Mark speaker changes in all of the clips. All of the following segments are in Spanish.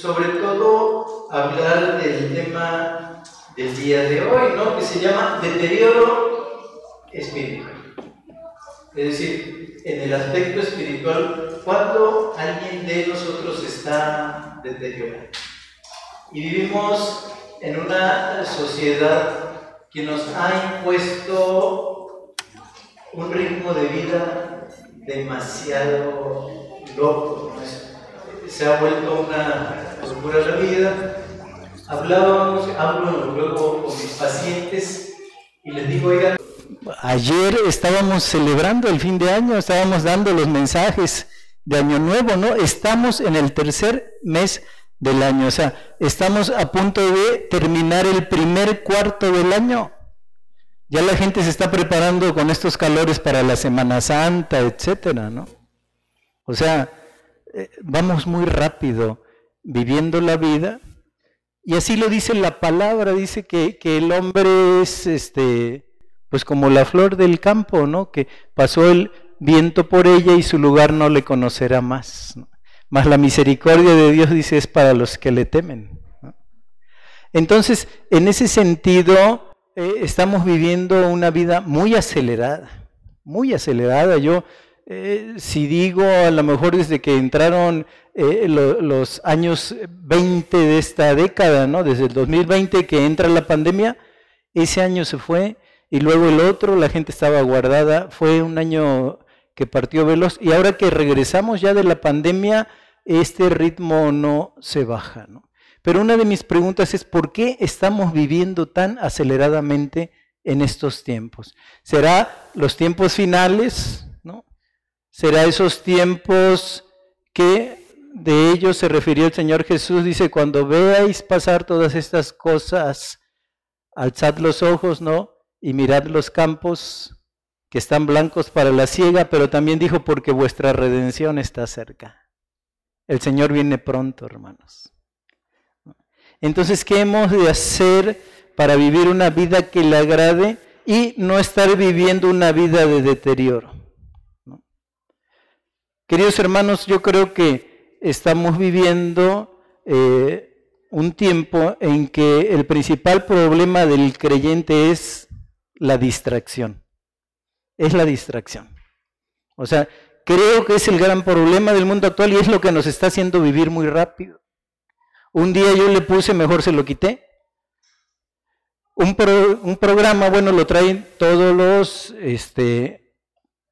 Speaker 1: sobre todo hablar del tema del día de hoy, ¿no? Que se llama deterioro espiritual. Es decir, en el aspecto espiritual, cuando alguien de nosotros está deteriorado. Y vivimos en una sociedad que nos ha impuesto un ritmo de vida demasiado loco. Se ha vuelto una la vida. Hablo luego con mis pacientes y les digo, oigan,
Speaker 2: ayer estábamos celebrando el fin de año, estábamos dando los mensajes de Año Nuevo, ¿no? Estamos en el tercer mes del año, o sea, estamos a punto de terminar el primer cuarto del año. Ya la gente se está preparando con estos calores para la Semana Santa, etcétera, ¿no? O sea, eh, vamos muy rápido viviendo la vida y así lo dice la palabra, dice que, que el hombre es este pues como la flor del campo, ¿no? Que pasó el viento por ella y su lugar no le conocerá más. Más la misericordia de Dios dice es para los que le temen. Entonces, en ese sentido, eh, estamos viviendo una vida muy acelerada, muy acelerada. Yo, eh, si digo, a lo mejor desde que entraron eh, los años 20 de esta década, ¿no? Desde el 2020 que entra la pandemia, ese año se fue y luego el otro, la gente estaba guardada, fue un año que partió veloz y ahora que regresamos ya de la pandemia, este ritmo no se baja. ¿no? Pero una de mis preguntas es, ¿por qué estamos viviendo tan aceleradamente en estos tiempos? ¿Será los tiempos finales? ¿Será esos tiempos que de ellos se refirió el Señor Jesús? Dice, cuando veáis pasar todas estas cosas, alzad los ojos, ¿no? y mirad los campos que están blancos para la siega, pero también dijo, porque vuestra redención está cerca. El Señor viene pronto, hermanos. Entonces, ¿qué hemos de hacer para vivir una vida que le agrade y no estar viviendo una vida de deterioro? Queridos hermanos, yo creo que estamos viviendo eh, un tiempo en que el principal problema del creyente es la distracción. Es la distracción. O sea, creo que es el gran problema del mundo actual y es lo que nos está haciendo vivir muy rápido. Un día yo le puse, mejor se lo quité. Un, un programa, bueno, lo traen todos los, este,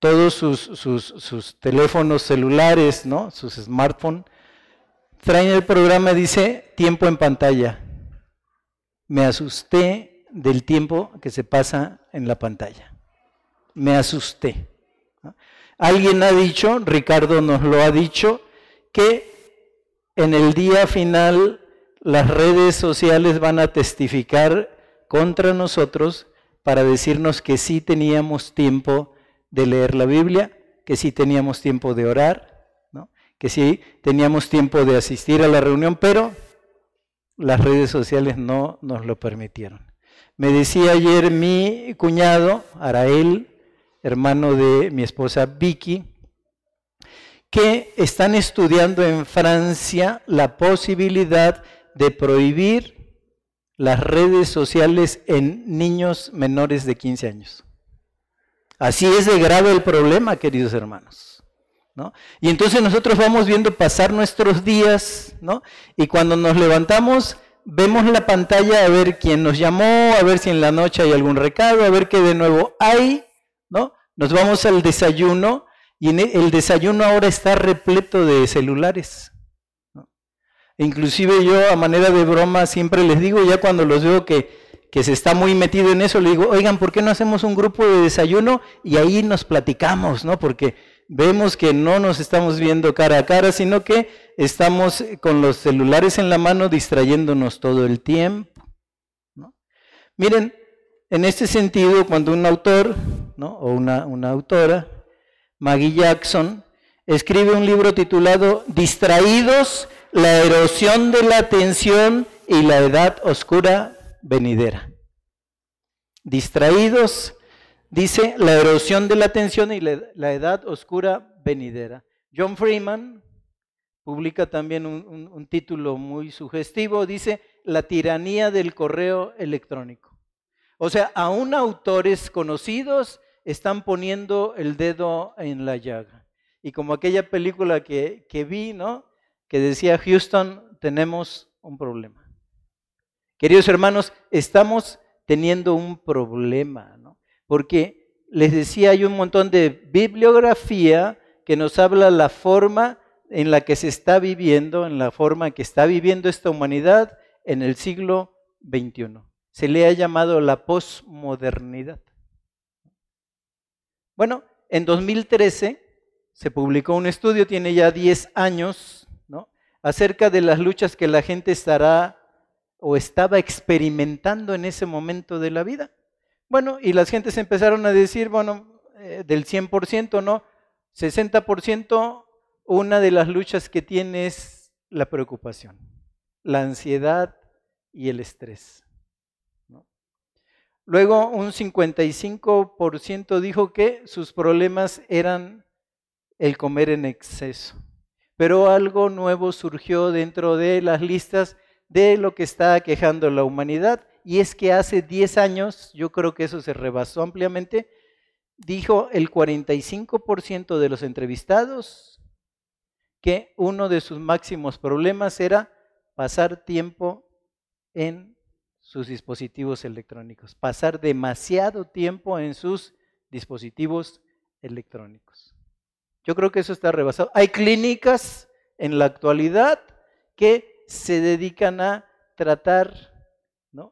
Speaker 2: todos sus, sus, sus teléfonos celulares, ¿no? Sus smartphones. Traen el programa, dice tiempo en pantalla. Me asusté del tiempo que se pasa en la pantalla. Me asusté. Alguien ha dicho, Ricardo nos lo ha dicho, que en el día final las redes sociales van a testificar contra nosotros para decirnos que sí teníamos tiempo de leer la Biblia, que sí teníamos tiempo de orar, que sí teníamos tiempo de asistir a la reunión, pero las redes sociales no nos lo permitieron. Me decía ayer mi cuñado, Arael, hermano de mi esposa Vicky, que están estudiando en Francia la posibilidad de prohibir las redes sociales en niños menores de 15 años. Así es de grave el problema, queridos hermanos. ¿no? Y entonces nosotros vamos viendo pasar nuestros días, ¿no? Y cuando nos levantamos, vemos la pantalla a ver quién nos llamó, a ver si en la noche hay algún recado, a ver qué de nuevo hay, ¿no? Nos vamos al desayuno y e, el desayuno ahora está repleto de celulares. Inclusive yo a manera de broma siempre les digo, ya cuando los veo que, que se está muy metido en eso, le digo, oigan, ¿por qué no hacemos un grupo de desayuno y ahí nos platicamos, ¿no? Porque vemos que no nos estamos viendo cara a cara, sino que estamos con los celulares en la mano distrayéndonos todo el tiempo. Miren, en este sentido, cuando un autor o una, una autora, Maggie Jackson, escribe un libro titulado Distraídos, la erosión de la atención y la edad oscura venidera. Distraídos, dice la erosión de la atención y la edad oscura venidera. John Freeman, publica también un, título muy sugestivo, dice La tiranía del correo electrónico. O sea, aún autores conocidos están poniendo el dedo en la llaga. Y como aquella película que, que vi, ¿no? Que decía, Houston, tenemos un problema. Queridos hermanos, estamos teniendo un problema, ¿no? Porque les decía, hay un montón de bibliografía que nos habla la forma en la que se está viviendo, en la forma en que está viviendo esta humanidad en el siglo XXI. Se le ha llamado la posmodernidad. Bueno, en 2013 se publicó un estudio, tiene ya 10 años, ¿no? acerca de las luchas que la gente estará o estaba experimentando en ese momento de la vida. Bueno, y las gentes empezaron a decir, bueno, eh, del 100%, ¿no? 60%, una de las luchas que tiene es la preocupación, la ansiedad y el estrés. Luego un 55% dijo que sus problemas eran el comer en exceso. Pero algo nuevo surgió dentro de las listas de lo que está quejando la humanidad y es que hace 10 años, yo creo que eso se rebasó ampliamente, dijo el 45% de los entrevistados que uno de sus máximos problemas era pasar tiempo en sus dispositivos electrónicos, pasar demasiado tiempo en sus dispositivos electrónicos. Yo creo que eso está rebasado. Hay clínicas en la actualidad que se dedican a tratar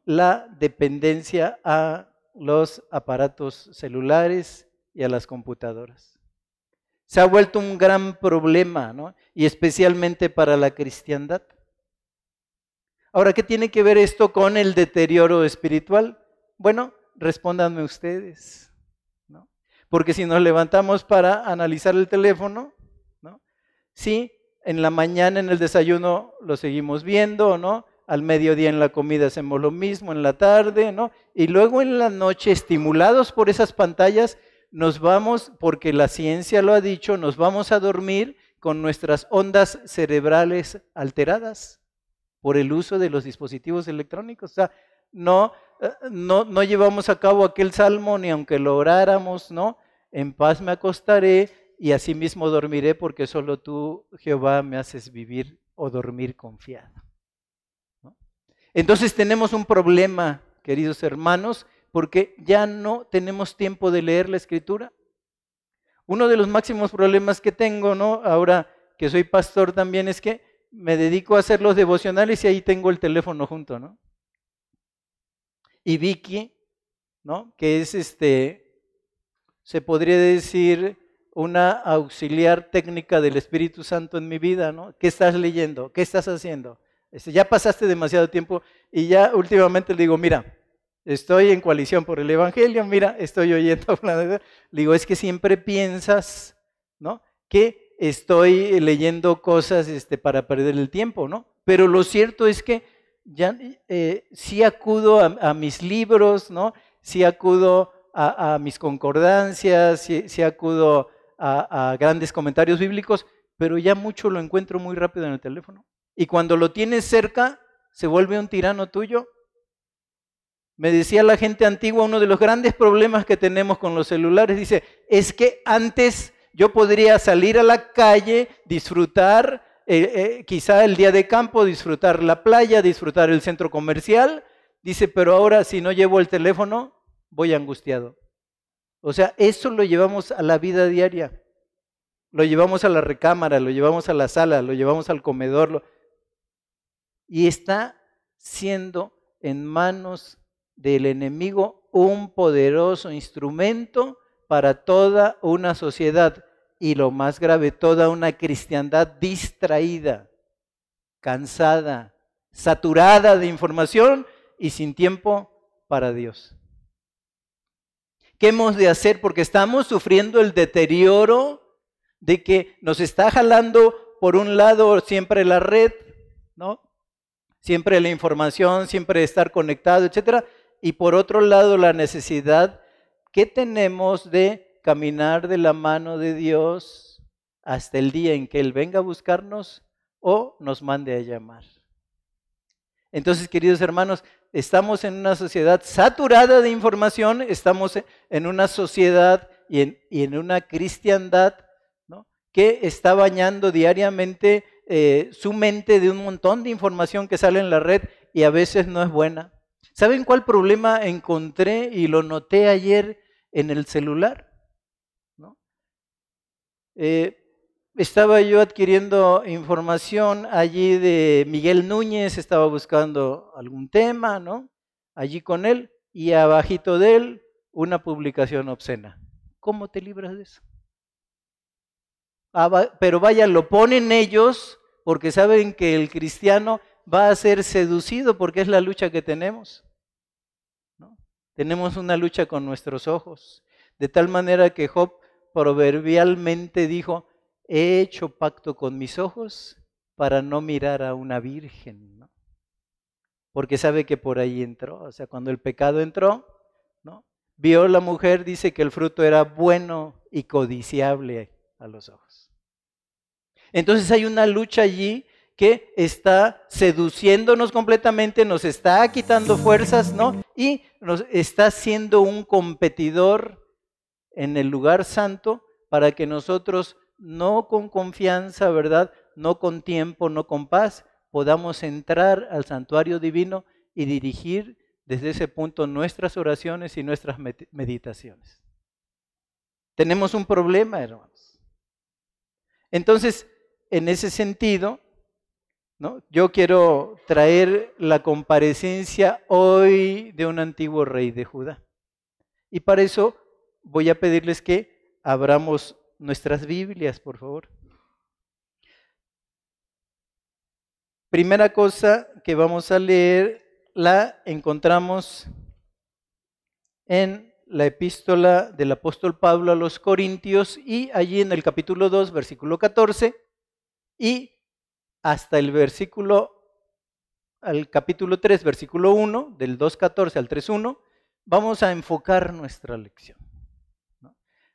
Speaker 2: la dependencia a los aparatos celulares y a las computadoras. Se ha vuelto un gran problema. Y especialmente para la cristiandad. Ahora, ¿qué tiene que ver esto con el deterioro espiritual? Bueno, respóndanme ustedes. Porque si nos levantamos para analizar el teléfono, ¿no? Sí, en la mañana en el desayuno lo seguimos viendo, ¿no? al mediodía en la comida hacemos lo mismo, en la tarde, ¿no? Y luego en la noche, estimulados por esas pantallas, nos vamos, porque la ciencia lo ha dicho, nos vamos a dormir con nuestras ondas cerebrales alteradas por el uso de los dispositivos electrónicos. O sea, no, eh, no, no llevamos a cabo aquel salmo ni aunque lo oráramos, ¿no? En paz me acostaré y asimismo dormiré porque solo tú, Jehová, me haces vivir o dormir confiado. Entonces tenemos un problema, queridos hermanos, porque ya no tenemos tiempo de leer la escritura. Uno de los máximos problemas que tengo, ¿no? Ahora que soy pastor también es que me dedico a hacer los devocionales y ahí tengo el teléfono junto, ¿no? Y Vicky, ¿no? Que es este, se podría decir una auxiliar técnica del Espíritu Santo en mi vida, ¿no? ¿Qué estás leyendo? ¿Qué estás haciendo? Este, ya pasaste demasiado tiempo y ya últimamente le digo, mira, estoy en coalición por el Evangelio, mira, estoy oyendo. Le digo, es que siempre piensas, ¿no? Que estoy leyendo cosas este, para perder el tiempo, ¿no? Pero lo cierto es que ya eh, sí acudo a, mis libros, ¿no? Sí acudo a, mis concordancias, sí, acudo a grandes comentarios bíblicos, pero ya mucho lo encuentro muy rápido en el teléfono. Y cuando lo tienes cerca, se vuelve un tirano tuyo. Me decía la gente antigua, uno de los grandes problemas que tenemos con los celulares, dice, es que antes yo podría salir a la calle, disfrutar eh, eh, quizá el día de campo, disfrutar la playa, disfrutar el centro comercial. Dice, pero ahora si no llevo el teléfono, voy angustiado. O sea, eso lo llevamos a la vida diaria. Lo llevamos a la recámara, lo llevamos a la sala, lo llevamos al comedor y está siendo en manos del enemigo un poderoso instrumento para toda una sociedad y lo más grave, toda una cristiandad distraída, cansada, saturada de información y sin tiempo para Dios. ¿Qué hemos de hacer? Porque estamos sufriendo el deterioro de que nos está jalando por un lado siempre la red, ¿no? siempre la información, siempre estar conectado, etcétera. Y por otro lado, la necesidad que tenemos de caminar de la mano de Dios hasta el día en que Él venga a buscarnos o nos mande a llamar. Entonces, queridos hermanos, estamos en una sociedad saturada de información, estamos en una sociedad y en, una cristiandad que está bañando diariamente eh, su mente de un montón de información que sale en la red y a veces no es buena. ¿Saben cuál problema encontré y lo noté ayer en el celular? Eh, estaba yo adquiriendo información allí de Miguel Núñez, estaba buscando algún tema, ¿no? Allí con él y abajito de él una publicación obscena. ¿Cómo te libras de eso? Ah, pero vaya, lo ponen ellos porque saben que el cristiano va a ser seducido porque es la lucha que tenemos. ¿no? Tenemos una lucha con nuestros ojos. De tal manera que Job proverbialmente dijo, he hecho pacto con mis ojos para no mirar a una virgen, ¿no? porque sabe que por ahí entró. O sea, cuando el pecado entró, ¿no? vio la mujer, dice que el fruto era bueno y codiciable a los ojos. Entonces hay una lucha allí que está seduciéndonos completamente, nos está quitando fuerzas, ¿no? Y nos está siendo un competidor en el lugar santo para que nosotros no con confianza, ¿verdad? No con tiempo, no con paz, podamos entrar al santuario divino y dirigir desde ese punto nuestras oraciones y nuestras meditaciones. Tenemos un problema, hermanos. Entonces, en ese sentido, ¿no? yo quiero traer la comparecencia hoy de un antiguo rey de Judá. Y para eso voy a pedirles que abramos nuestras Biblias, por favor. Primera cosa que vamos a leer la encontramos en la epístola del apóstol Pablo a los Corintios y allí en el capítulo 2, versículo 14 y hasta el versículo al capítulo 3, versículo 1, del 2.14 al 3.1, vamos a enfocar nuestra lección.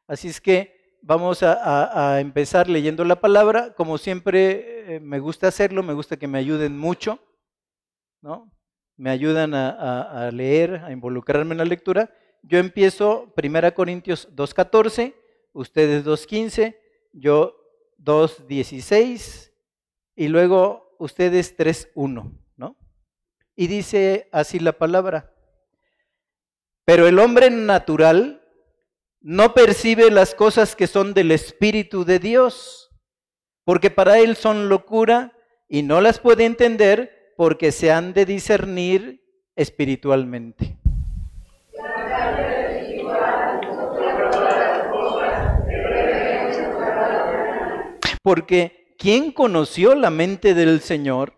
Speaker 2: Así es que vamos a, empezar leyendo la palabra. Como siempre eh, me gusta hacerlo, me gusta que me ayuden mucho, ¿no? Me ayudan a, leer, a involucrarme en la lectura. Yo empiezo 1 Corintios 2.14, ustedes 2.15, yo 2.16 y luego ustedes 3.1, ¿no? Y dice así la palabra. Pero el hombre natural no percibe las cosas que son del Espíritu de Dios, porque para él son locura y no las puede entender porque se han de discernir espiritualmente. Porque ¿quién conoció la mente del Señor?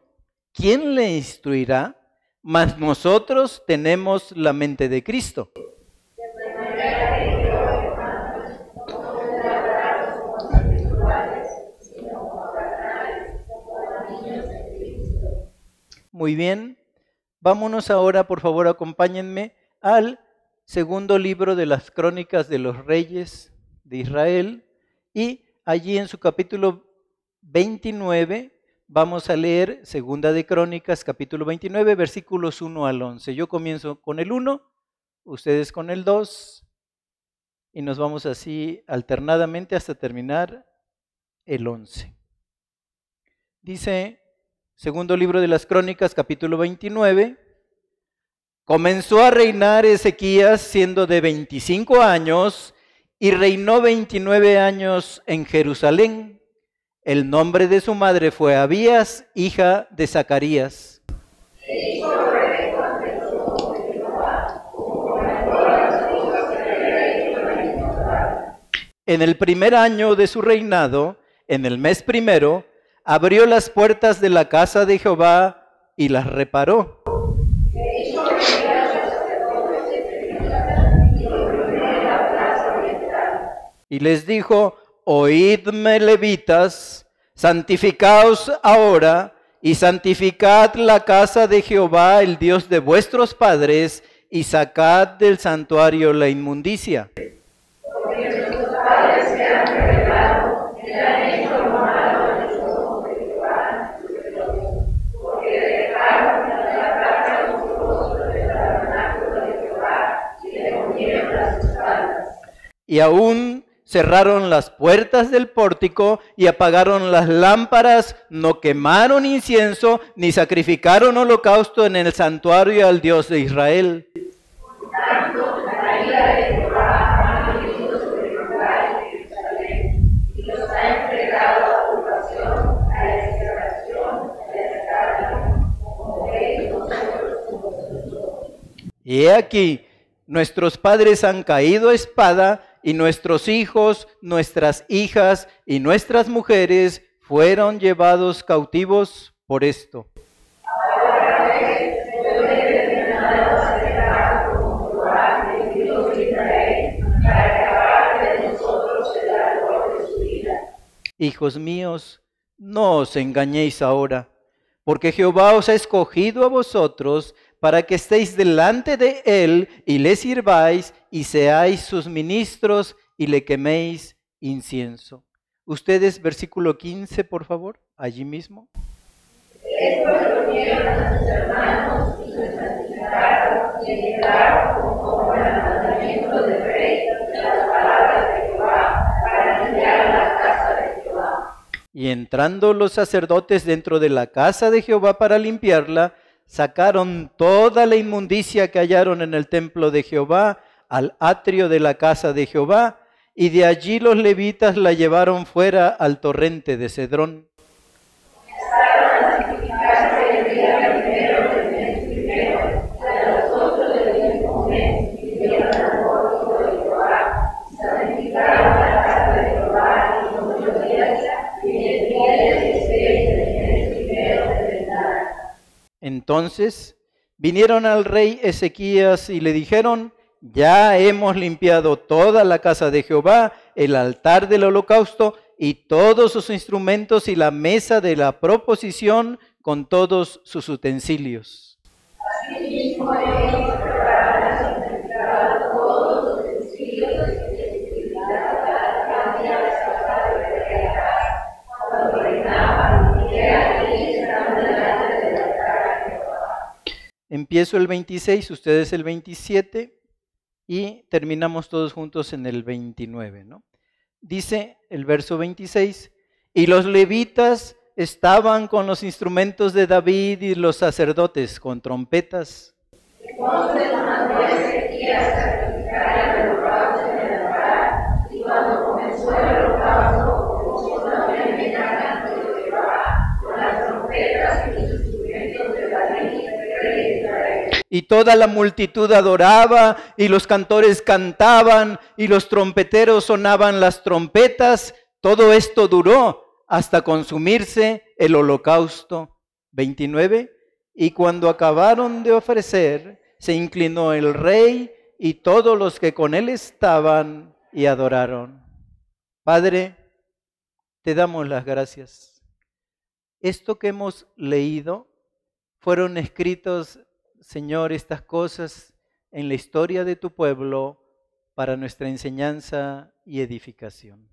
Speaker 2: ¿Quién le instruirá? Mas nosotros tenemos la mente de Cristo. Muy bien, vámonos ahora, por favor, acompáñenme al segundo libro de las crónicas de los reyes de Israel y allí en su capítulo 29 vamos a leer segunda de crónicas capítulo 29 versículos 1 al 11. Yo comienzo con el 1, ustedes con el 2 y nos vamos así alternadamente hasta terminar el 11. Dice Segundo libro de las Crónicas, capítulo 29. Comenzó a reinar Ezequías siendo de 25 años y reinó 29 años en Jerusalén. El nombre de su madre fue Abías, hija de Zacarías. En el primer año de su reinado, en el mes primero, abrió las puertas de la casa de Jehová y las reparó. Y les dijo, oídme levitas, santificaos ahora y santificad la casa de Jehová, el Dios de vuestros padres, y sacad del santuario la inmundicia.
Speaker 1: Y aún cerraron las puertas del pórtico y apagaron las lámparas, no quemaron incienso ni sacrificaron holocausto en el santuario al Dios de Israel. Y he aquí, nuestros padres han caído espada y nuestros hijos, nuestras hijas y nuestras mujeres fueron llevados cautivos por esto. Hijos míos, no os engañéis ahora, porque Jehová os ha escogido a vosotros para que estéis delante de Él y le sirváis y seáis sus ministros y le queméis incienso. Ustedes, versículo 15, por favor, allí mismo. Y entrando los sacerdotes dentro de la casa de Jehová para limpiarla, sacaron toda la inmundicia que hallaron en el templo de Jehová al atrio de la casa de Jehová, y de allí los levitas la llevaron fuera al torrente de Cedrón. Entonces vinieron al rey Ezequías y le dijeron, ya hemos limpiado toda la casa de Jehová, el altar del holocausto y todos sus instrumentos y la mesa de la proposición con todos sus utensilios. Empiezo el 26, ustedes el 27 y terminamos todos juntos en el 29. ¿no? Dice el verso 26, y los levitas estaban con los instrumentos de David y los sacerdotes con trompetas. Entonces y toda la multitud adoraba y los cantores cantaban y los trompeteros sonaban las trompetas. Todo esto duró hasta consumirse el holocausto. 29. Y cuando acabaron de ofrecer, se inclinó el rey y todos los que con él estaban y adoraron. Padre, te damos las gracias. Esto que hemos leído fueron escritos, Señor, estas cosas en la historia de tu pueblo para nuestra enseñanza y edificación.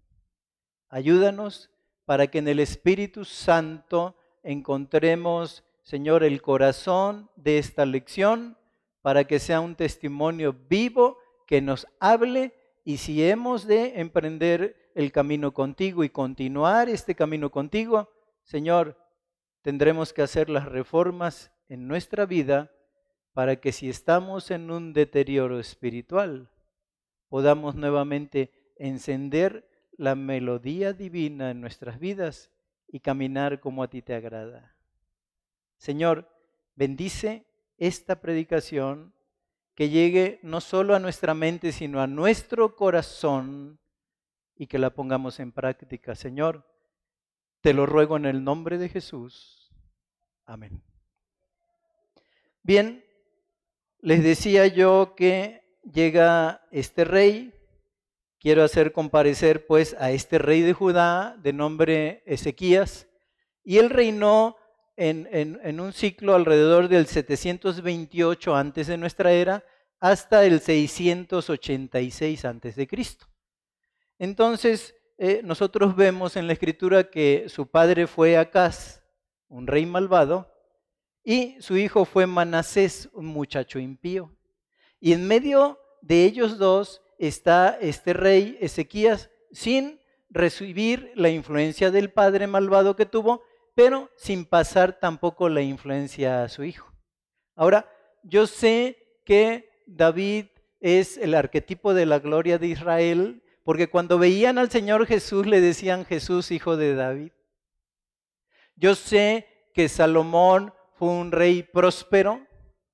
Speaker 1: Ayúdanos para que en el Espíritu Santo encontremos, Señor, el corazón de esta lección, para que sea un testimonio vivo que nos hable y si hemos de emprender el camino contigo y continuar este camino contigo, Señor, tendremos que hacer las reformas en nuestra vida para que si estamos en un deterioro espiritual, podamos nuevamente encender la melodía divina en nuestras vidas y caminar como a ti te agrada. Señor, bendice esta predicación que llegue no solo a nuestra mente, sino a nuestro corazón y que la pongamos en práctica. Señor, te lo ruego en el nombre de Jesús. Amén. Bien, les decía yo que llega este rey. Quiero hacer comparecer pues a este rey de Judá de nombre Ezequías. Y él reinó en, en un ciclo alrededor del 728 antes de nuestra era hasta el 686 antes de Cristo. Entonces, eh, nosotros vemos en la escritura que su padre fue Acaz, un rey malvado, y su hijo fue Manasés, un muchacho impío. Y en medio de ellos dos
Speaker 2: está este rey Ezequías sin recibir la influencia del padre malvado que tuvo, pero sin pasar tampoco la influencia a su hijo. Ahora, yo sé que David es el arquetipo de la gloria de Israel, porque cuando veían al Señor Jesús le decían Jesús, hijo de David. Yo sé que Salomón fue un rey próspero,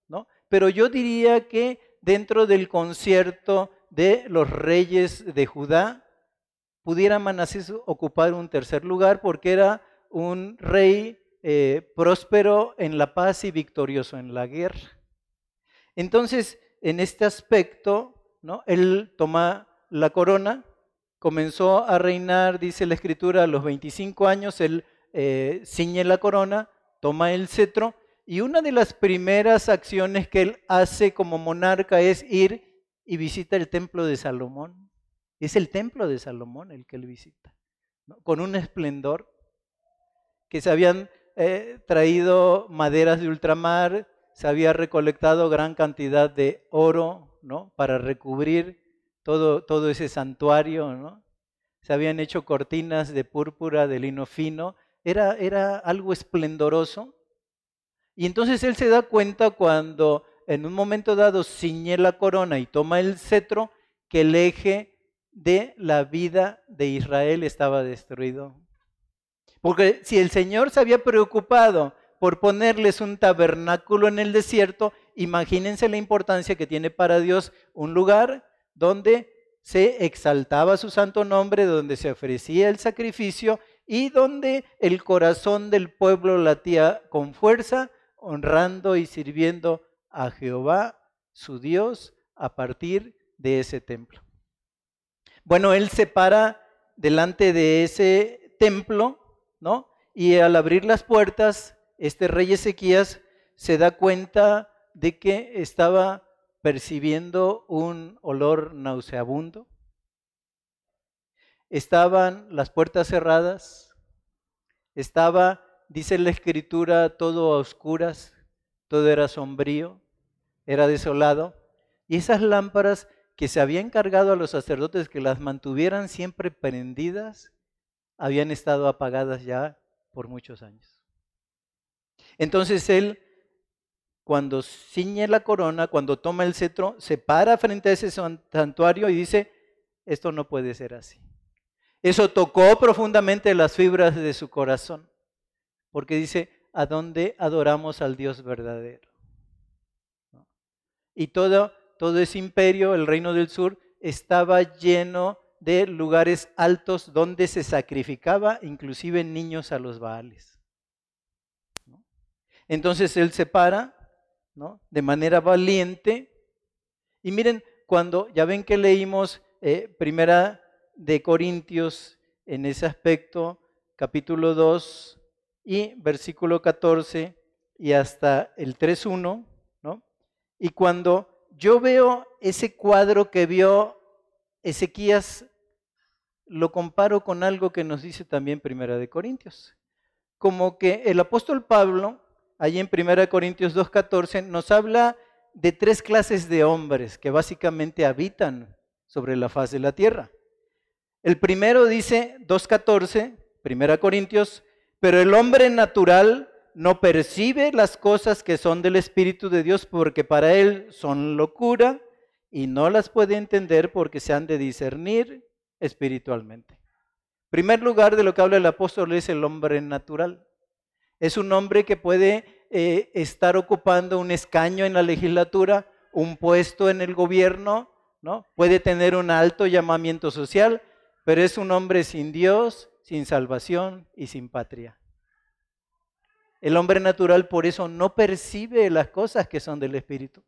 Speaker 2: ¿no? Pero yo diría que dentro del concierto de los reyes de Judá, pudiera Manasés ocupar un tercer lugar porque era un rey eh, próspero en la paz y victorioso en la guerra. Entonces, en este aspecto, ¿no? él toma la corona, comenzó a reinar, dice la escritura, a los 25 años, él eh, ciñe la corona, toma el cetro, y una de las primeras acciones que él hace como monarca es ir y visita el templo de Salomón. Es el templo de Salomón el que él visita, con un esplendor que se habían eh, traído maderas de ultramar, se había recolectado gran cantidad de oro, ¿no? Para recubrir todo, todo ese santuario, ¿no? Se habían hecho cortinas de púrpura, de lino fino, era, era algo esplendoroso. Y entonces él se da cuenta cuando en un momento dado ciñe la corona y toma el cetro, que el eje de la vida de Israel estaba destruido. Porque si el Señor se había preocupado por ponerles un tabernáculo en el desierto, imagínense la importancia que tiene para Dios un lugar donde se exaltaba su santo nombre, donde se ofrecía el sacrificio y donde el corazón del pueblo latía con fuerza, honrando y sirviendo a Jehová, su Dios, a partir de ese templo. Bueno, él se para delante de ese templo, ¿no? Y al abrir las puertas, este rey Ezequías se da cuenta de que estaba percibiendo un olor nauseabundo. Estaban las puertas cerradas, estaba, dice la escritura, todo a oscuras, todo era sombrío, era desolado, y esas lámparas que se habían encargado a los sacerdotes que las mantuvieran siempre prendidas, habían estado apagadas ya por muchos años. Entonces él, cuando ciñe la corona, cuando toma el cetro, se para frente a ese santuario y dice, esto no puede ser así. Eso tocó profundamente las fibras de su corazón, porque dice, ¿a dónde adoramos al Dios verdadero? Y todo, todo ese imperio, el reino del sur, estaba lleno de lugares altos donde se sacrificaba inclusive niños a los baales. Entonces él se para ¿no? de manera valiente. Y miren, cuando ya ven que leímos eh, primera de Corintios en ese aspecto, capítulo 2 y versículo 14 y hasta el 3.1, y cuando yo veo ese cuadro que vio Ezequías, lo comparo con algo que nos dice también Primera de Corintios. Como que el apóstol Pablo, allí en Primera de Corintios 2.14, nos habla de tres clases de hombres que básicamente habitan sobre la faz de la tierra. El primero dice 2.14, Primera Corintios, pero el hombre natural no percibe las cosas que son del Espíritu de Dios porque para él son locura y no las puede entender porque se han de discernir espiritualmente. Primer lugar de lo que habla el apóstol es el hombre natural. Es un hombre que puede eh, estar ocupando un escaño en la legislatura, un puesto en el gobierno, ¿no? Puede tener un alto llamamiento social, pero es un hombre sin Dios, sin salvación y sin patria. El hombre natural por eso no percibe las cosas que son del Espíritu.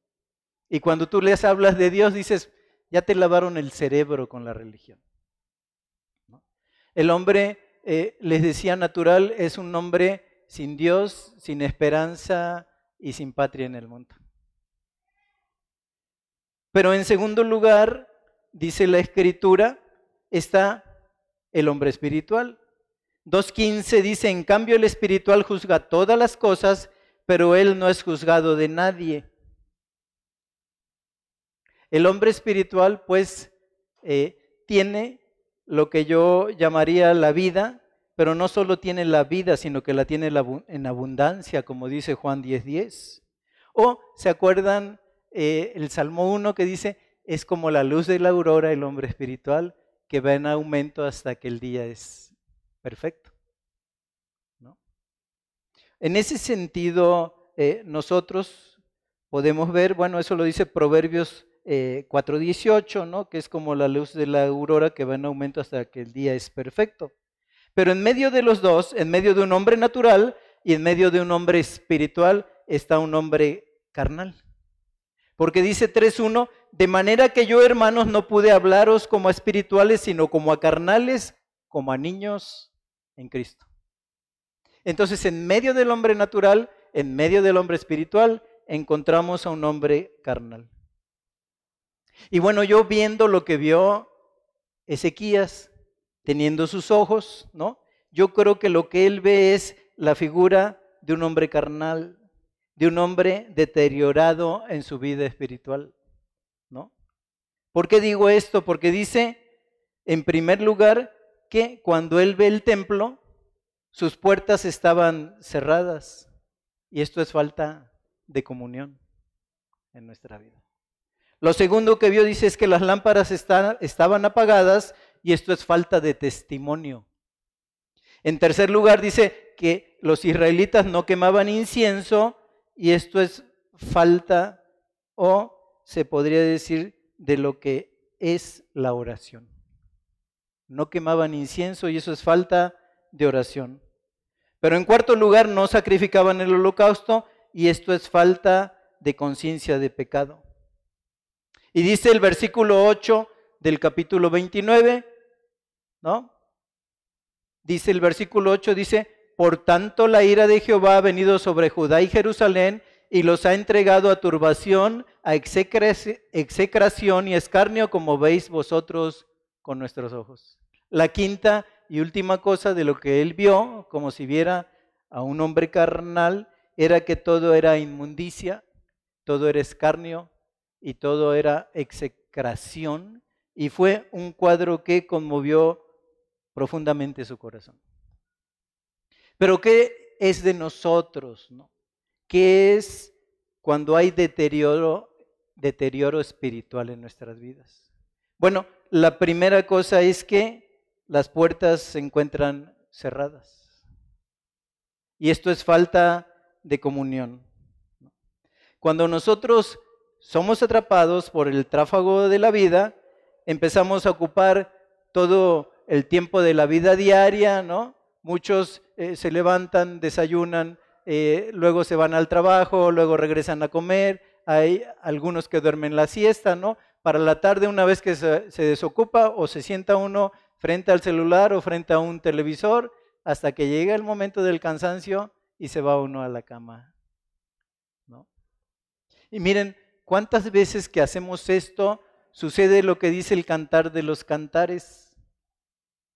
Speaker 2: Y cuando tú les hablas de Dios, dices, ya te lavaron el cerebro con la religión. El hombre, eh, les decía natural, es un hombre sin Dios, sin esperanza y sin patria en el mundo. Pero en segundo lugar, dice la escritura, está el hombre espiritual. 2.15 dice, en cambio el espiritual juzga todas las cosas, pero él no es juzgado de nadie. El hombre espiritual pues eh, tiene lo que yo llamaría la vida, pero no solo tiene la vida, sino que la tiene en abundancia, como dice Juan 10:10. O, ¿se acuerdan eh, el Salmo 1 que dice, es como la luz de la aurora el hombre espiritual que va en aumento hasta que el día es perfecto? ¿No? En ese sentido, eh, nosotros podemos ver, bueno, eso lo dice Proverbios 4.18, eh, ¿no? que es como la luz de la aurora que va en aumento hasta que el día es perfecto. Pero en medio de los dos, en medio de un hombre natural y en medio de un hombre espiritual, está un hombre carnal. Porque dice 3.1, de manera que yo, hermanos, no pude hablaros como a espirituales, sino como a carnales, como a niños en Cristo. Entonces, en medio del hombre natural, en medio del hombre espiritual, encontramos a un hombre carnal. Y bueno, yo viendo lo que vio Ezequías, teniendo sus ojos, ¿no? Yo creo que lo que él ve es la figura de un hombre carnal, de un hombre deteriorado en su vida espiritual. ¿Por qué digo esto? Porque dice, en primer lugar, que cuando él ve el templo, sus puertas estaban cerradas. Y esto es falta de comunión en nuestra vida. Lo segundo que vio dice es que las lámparas estaban apagadas y esto es falta de testimonio. En tercer lugar dice que los israelitas no quemaban incienso y esto es falta o se podría decir de lo que es la oración. No quemaban incienso y eso es falta de oración. Pero en cuarto lugar no sacrificaban el holocausto y esto es falta de conciencia de pecado. Y dice el versículo 8 del capítulo 29, ¿no? Dice el versículo 8, dice, por tanto la ira de Jehová ha venido sobre Judá y Jerusalén y los ha entregado a turbación, a execración y escarnio, como veis vosotros con nuestros ojos. La quinta y última cosa de lo que él vio, como si viera a un hombre carnal, era que todo era inmundicia, todo era escarnio, y todo era execración y fue un cuadro que conmovió profundamente su corazón. Pero ¿qué es de nosotros? No? ¿Qué es cuando hay deterioro, espiritual en nuestras vidas? Bueno, la primera cosa es que las puertas se encuentran cerradas. Y esto es falta de comunión. Cuando nosotros somos atrapados por el tráfago de la vida, empezamos a ocupar todo el tiempo de la vida diaria, ¿no? Muchos eh, se levantan, desayunan, eh, luego se van al trabajo, luego regresan a comer, hay algunos que duermen la siesta, ¿no? Para la tarde, una vez que se, se desocupa o se sienta uno frente al celular o frente a un televisor, hasta que llega el momento del cansancio y se va uno a la cama, ¿no? Y miren, ¿Cuántas veces que hacemos esto sucede lo que dice el cantar de los cantares?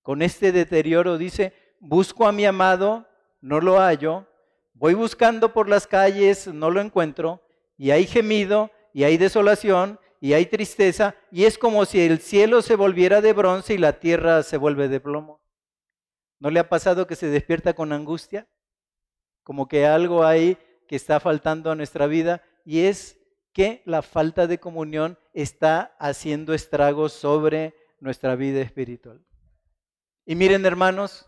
Speaker 2: Con este deterioro dice, busco a mi amado, no lo hallo, voy buscando por las calles, no lo encuentro, y hay gemido, y hay desolación, y hay tristeza, y es como si el cielo se volviera de bronce y la tierra se vuelve de plomo. ¿No le ha pasado que se despierta con angustia? Como que algo hay que está faltando a nuestra vida y es que la falta de comunión está haciendo estragos sobre nuestra vida espiritual. Y miren hermanos,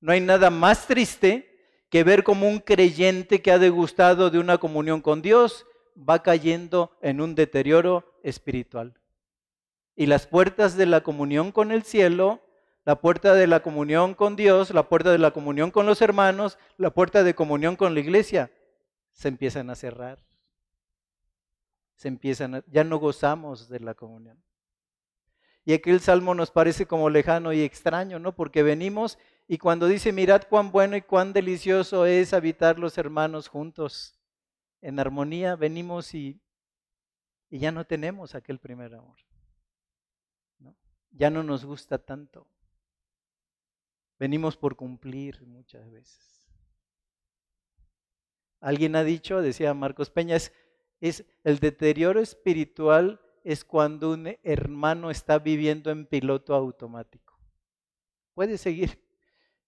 Speaker 2: no hay nada más triste que ver como un creyente que ha degustado de una comunión con Dios va cayendo en un deterioro espiritual. Y las puertas de la comunión con el cielo, la puerta de la comunión con Dios, la puerta de la comunión con los hermanos, la puerta de comunión con la iglesia, se empiezan a cerrar se empiezan, ya no gozamos de la comunión. Y aquel salmo nos parece como lejano y extraño, ¿no? Porque venimos y cuando dice, mirad cuán bueno y cuán delicioso es habitar los hermanos juntos en armonía, venimos y, y ya no tenemos aquel primer amor. ¿no? Ya no nos gusta tanto. Venimos por cumplir muchas veces. Alguien ha dicho, decía Marcos Peña, es es el deterioro espiritual es cuando un hermano está viviendo en piloto automático. Puede seguir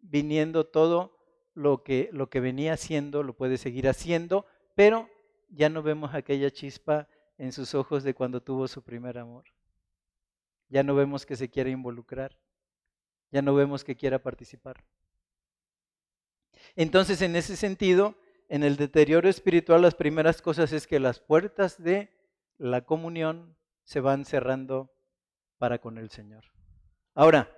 Speaker 2: viniendo todo lo que, lo que venía haciendo, lo puede seguir haciendo, pero ya no vemos aquella chispa en sus ojos de cuando tuvo su primer amor. Ya no vemos que se quiera involucrar, ya no vemos que quiera participar. Entonces, en ese sentido, en el deterioro espiritual, las primeras cosas es que las puertas de la comunión se van cerrando para con el Señor. Ahora,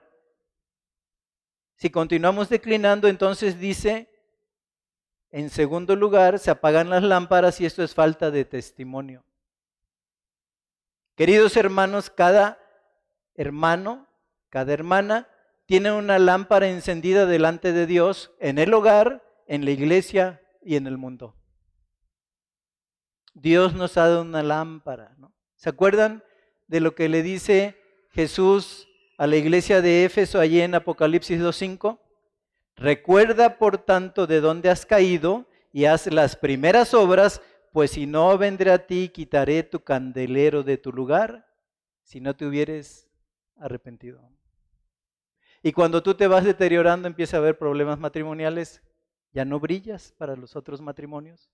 Speaker 2: si continuamos declinando, entonces dice, en segundo lugar, se apagan las lámparas y esto es falta de testimonio. Queridos hermanos, cada hermano, cada hermana tiene una lámpara encendida delante de Dios en el hogar, en la iglesia y en el mundo. Dios nos ha dado una lámpara, ¿no? ¿Se acuerdan de lo que le dice Jesús a la iglesia de Éfeso allí en Apocalipsis 2.5? Recuerda, por tanto, de dónde has caído y haz las primeras obras, pues si no vendré a ti, quitaré tu candelero de tu lugar, si no te hubieres arrepentido. Y cuando tú te vas deteriorando, empieza a haber problemas matrimoniales, ya no brillas para los otros matrimonios.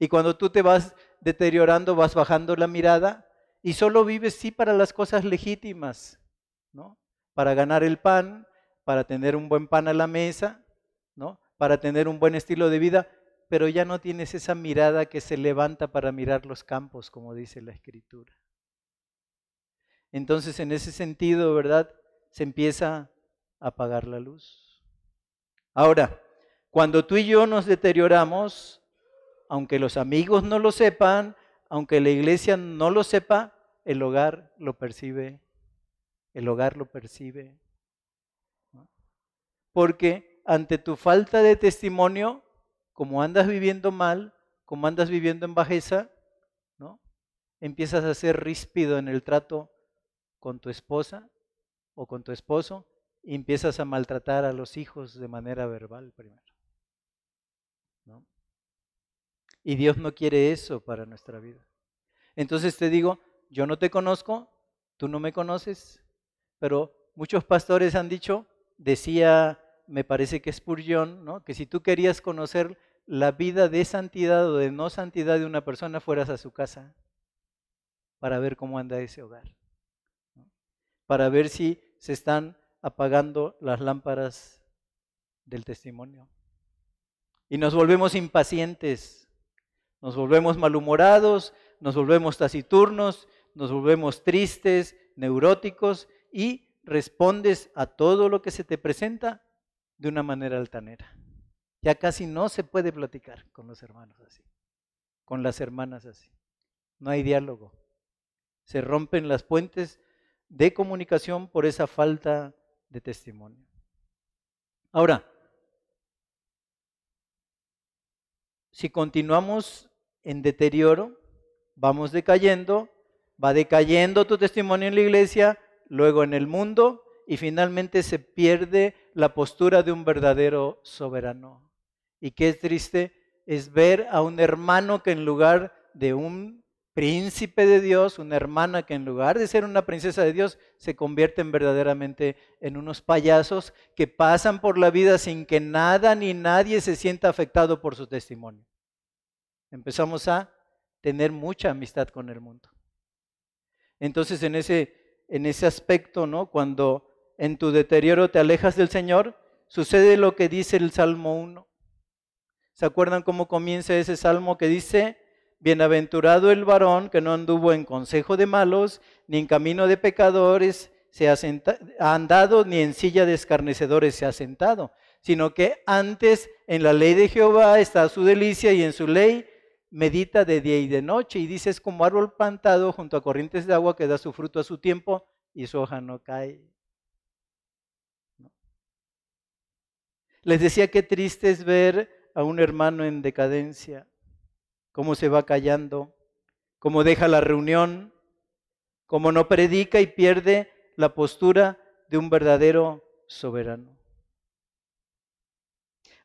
Speaker 2: Y cuando tú te vas deteriorando, vas bajando la mirada y solo vives sí para las cosas legítimas, ¿no? Para ganar el pan, para tener un buen pan a la mesa, ¿no? Para tener un buen estilo de vida, pero ya no tienes esa mirada que se levanta para mirar los campos, como dice la escritura. Entonces, en ese sentido, ¿verdad? Se empieza a apagar la luz. Ahora, cuando tú y yo nos deterioramos, aunque los amigos no lo sepan, aunque la iglesia no lo sepa, el hogar lo percibe. El hogar lo percibe. Porque ante tu falta de testimonio, como andas viviendo mal, como andas viviendo en bajeza, ¿no? Empiezas a ser ríspido en el trato con tu esposa o con tu esposo y empiezas a maltratar a los hijos de manera verbal primero. Y Dios no quiere eso para nuestra vida. Entonces te digo, yo no te conozco, tú no me conoces, pero muchos pastores han dicho, decía, me parece que Spurgeon, ¿no? que si tú querías conocer la vida de santidad o de no santidad de una persona, fueras a su casa para ver cómo anda ese hogar, para ver si se están apagando las lámparas del testimonio. Y nos volvemos impacientes nos volvemos malhumorados, nos volvemos taciturnos, nos volvemos tristes, neuróticos y respondes a todo lo que se te presenta de una manera altanera. Ya casi no se puede platicar con los hermanos así, con las hermanas así. No hay diálogo. Se rompen las puentes de comunicación por esa falta de testimonio. Ahora, si continuamos en deterioro, vamos decayendo, va decayendo tu testimonio en la iglesia, luego en el mundo y finalmente se pierde la postura de un verdadero soberano. Y qué es triste es ver a un hermano que en lugar de un príncipe de Dios, una hermana que en lugar de ser una princesa de Dios, se convierten verdaderamente en unos payasos que pasan por la vida sin que nada ni nadie se sienta afectado por su testimonio empezamos a tener mucha amistad con el mundo. Entonces, en ese, en ese aspecto, ¿no? Cuando en tu deterioro te alejas del Señor, sucede lo que dice el Salmo 1. ¿Se acuerdan cómo comienza ese salmo que dice, Bienaventurado el varón que no anduvo en consejo de malos, ni en camino de pecadores se ha, ha andado, ni en silla de escarnecedores se ha sentado, sino que antes en la ley de Jehová está su delicia y en su ley medita de día y de noche y dice es como árbol plantado junto a corrientes de agua que da su fruto a su tiempo y su hoja no cae. Les decía que triste es ver a un hermano en decadencia, cómo se va callando, cómo deja la reunión, cómo no predica y pierde la postura de un verdadero soberano.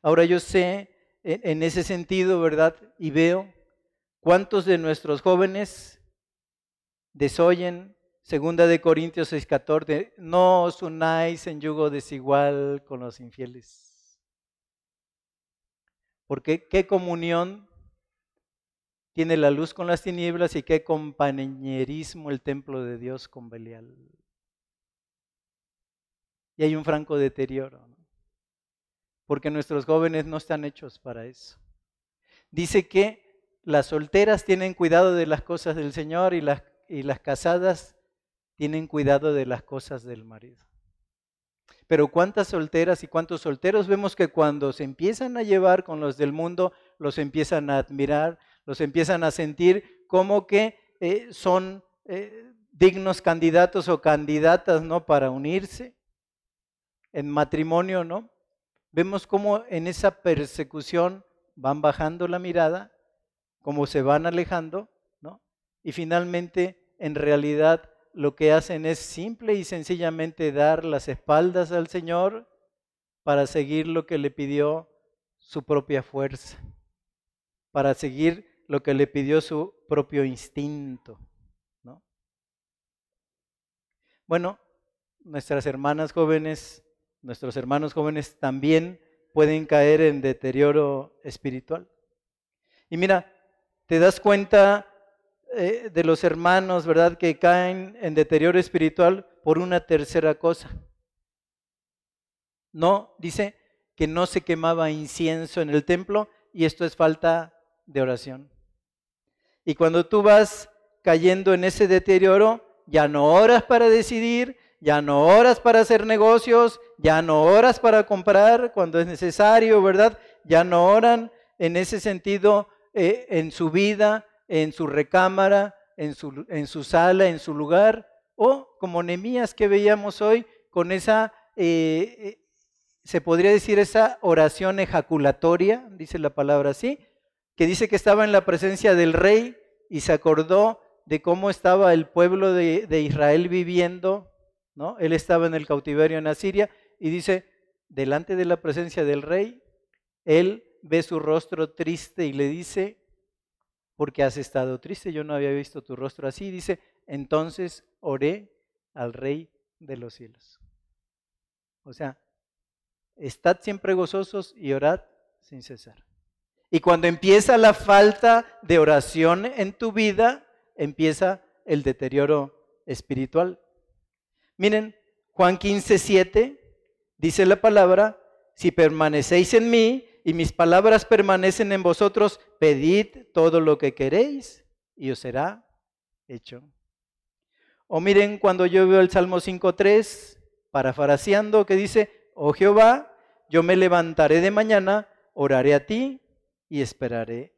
Speaker 2: Ahora yo sé en ese sentido, ¿verdad? Y veo ¿Cuántos de nuestros jóvenes desoyen. Segunda de Corintios 6:14, no os unáis en yugo desigual con los infieles. Porque qué comunión tiene la luz con las tinieblas y qué compañerismo el templo de Dios con Belial. Y hay un franco deterioro, porque nuestros jóvenes no están hechos para eso. Dice que las solteras tienen cuidado de las cosas del Señor y las, y las casadas tienen cuidado de las cosas del marido. Pero cuántas solteras y cuántos solteros vemos que cuando se empiezan a llevar con los del mundo, los empiezan a admirar, los empiezan a sentir como que eh, son eh, dignos candidatos o candidatas, ¿no? Para unirse en matrimonio, ¿no? Vemos cómo en esa persecución van bajando la mirada, cómo se van alejando, ¿no? Y finalmente, en realidad, lo que hacen es simple y sencillamente dar las espaldas al Señor para seguir lo que le pidió su propia fuerza, para seguir lo que le pidió su propio instinto. ¿no? Bueno, nuestras hermanas jóvenes, nuestros hermanos jóvenes también pueden caer en deterioro espiritual. Y mira, te das cuenta eh, de los hermanos, ¿verdad?, que caen en deterioro espiritual por una tercera cosa. No, dice que no se quemaba incienso en el templo y esto es falta de oración. Y cuando tú vas cayendo en ese deterioro, ya no oras para decidir, ya no oras para hacer negocios, ya no oras para comprar cuando es necesario, ¿verdad? Ya no oran en ese sentido eh, en su vida, en su recámara, en su, en su, sala, en su lugar, o como Nemías que veíamos hoy, con esa, eh, eh, se podría decir esa oración ejaculatoria, dice la palabra así, que dice que estaba en la presencia del rey y se acordó de cómo estaba el pueblo de, Israel viviendo, ¿no? Él estaba en el cautiverio en Asiria y dice, delante de la presencia del rey, él ve su rostro triste y le dice, porque has estado triste, yo no había visto tu rostro así, dice, entonces oré al rey de los cielos. O sea, estad siempre gozosos y orad sin cesar. Y cuando empieza la falta de oración en tu vida, empieza el deterioro espiritual. Miren, Juan 15, 7 dice la palabra, si permanecéis en mí y mis palabras permanecen en vosotros, pedid todo lo que queréis y os será hecho. O miren cuando yo veo el Salmo 5.3, parafraseando, que dice, oh Jehová, yo me levantaré de mañana, oraré a ti y esperaré.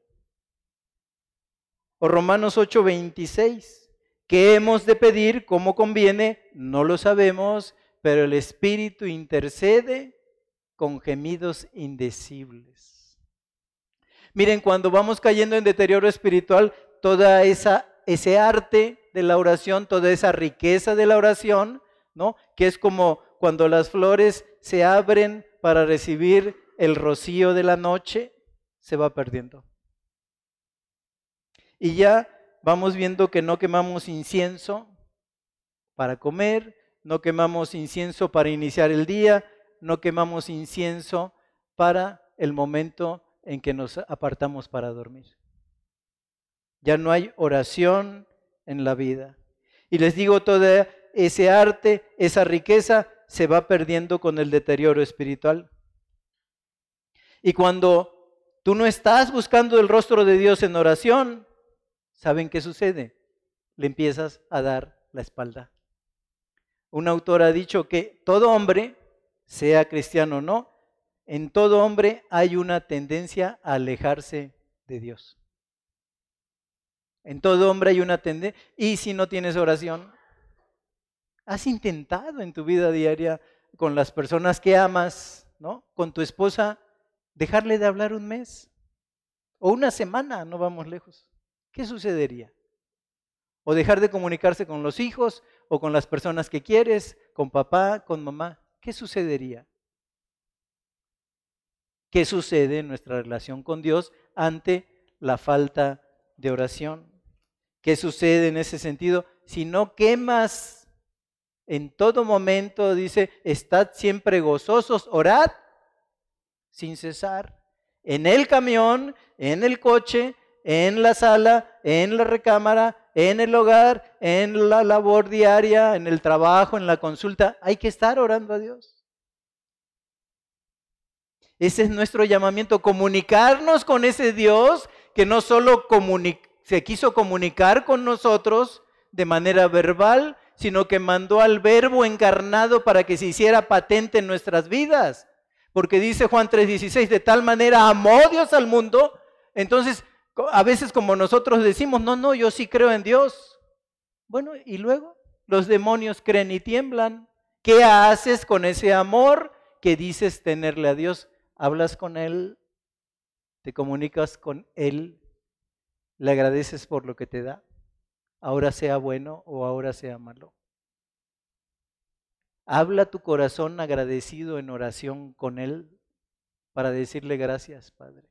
Speaker 2: O Romanos 8:26, ¿qué hemos de pedir? ¿Cómo conviene? No lo sabemos, pero el Espíritu intercede con gemidos indecibles. Miren, cuando vamos cayendo en deterioro espiritual, toda esa ese arte de la oración, toda esa riqueza de la oración, ¿no? Que es como cuando las flores se abren para recibir el rocío de la noche, se va perdiendo. Y ya vamos viendo que no quemamos incienso para comer, no quemamos incienso para iniciar el día, no quemamos incienso para el momento en que nos apartamos para dormir. Ya no hay oración en la vida. Y les digo, todo ese arte, esa riqueza, se va perdiendo con el deterioro espiritual. Y cuando tú no estás buscando el rostro de Dios en oración, ¿saben qué sucede? Le empiezas a dar la espalda. Un autor ha dicho que todo hombre, sea cristiano o no, en todo hombre hay una tendencia a alejarse de Dios. En todo hombre hay una tendencia. Y si no tienes oración, has intentado en tu vida diaria con las personas que amas, ¿no? Con tu esposa, dejarle de hablar un mes o una semana, no vamos lejos. ¿Qué sucedería? O dejar de comunicarse con los hijos o con las personas que quieres, con papá, con mamá. ¿Qué sucedería? ¿Qué sucede en nuestra relación con Dios ante la falta de oración? ¿Qué sucede en ese sentido si no quemas en todo momento, dice, estad siempre gozosos, orad sin cesar, en el camión, en el coche, en la sala, en la recámara, en el hogar, en la labor diaria, en el trabajo, en la consulta. Hay que estar orando a Dios. Ese es nuestro llamamiento, comunicarnos con ese Dios que no solo se quiso comunicar con nosotros de manera verbal, sino que mandó al verbo encarnado para que se hiciera patente en nuestras vidas. Porque dice Juan 3:16, de tal manera amó Dios al mundo. Entonces, a veces como nosotros decimos, no, no, yo sí creo en Dios. Bueno, y luego los demonios creen y tiemblan. ¿Qué haces con ese amor que dices tenerle a Dios? Hablas con Él, te comunicas con Él, le agradeces por lo que te da, ahora sea bueno o ahora sea malo. Habla tu corazón agradecido en oración con Él para decirle gracias, Padre.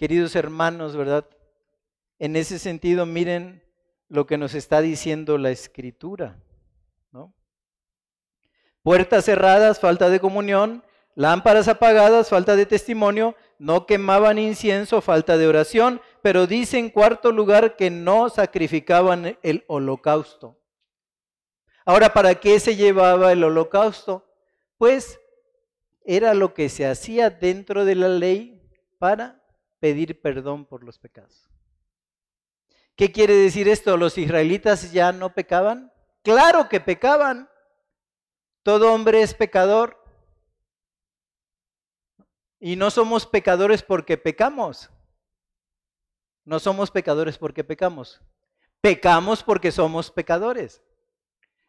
Speaker 2: Queridos hermanos, ¿verdad? En ese sentido, miren lo que nos está diciendo la Escritura, ¿no? Puertas cerradas, falta de comunión, lámparas apagadas, falta de testimonio, no quemaban incienso, falta de oración, pero dice en cuarto lugar que no sacrificaban el holocausto. Ahora, ¿para qué se llevaba el holocausto? Pues era lo que se hacía dentro de la ley para pedir perdón por los pecados. ¿Qué quiere decir esto? ¿Los israelitas ya no pecaban? Claro que pecaban. Todo hombre es pecador. Y no somos pecadores porque pecamos. No somos pecadores porque pecamos. Pecamos porque somos pecadores.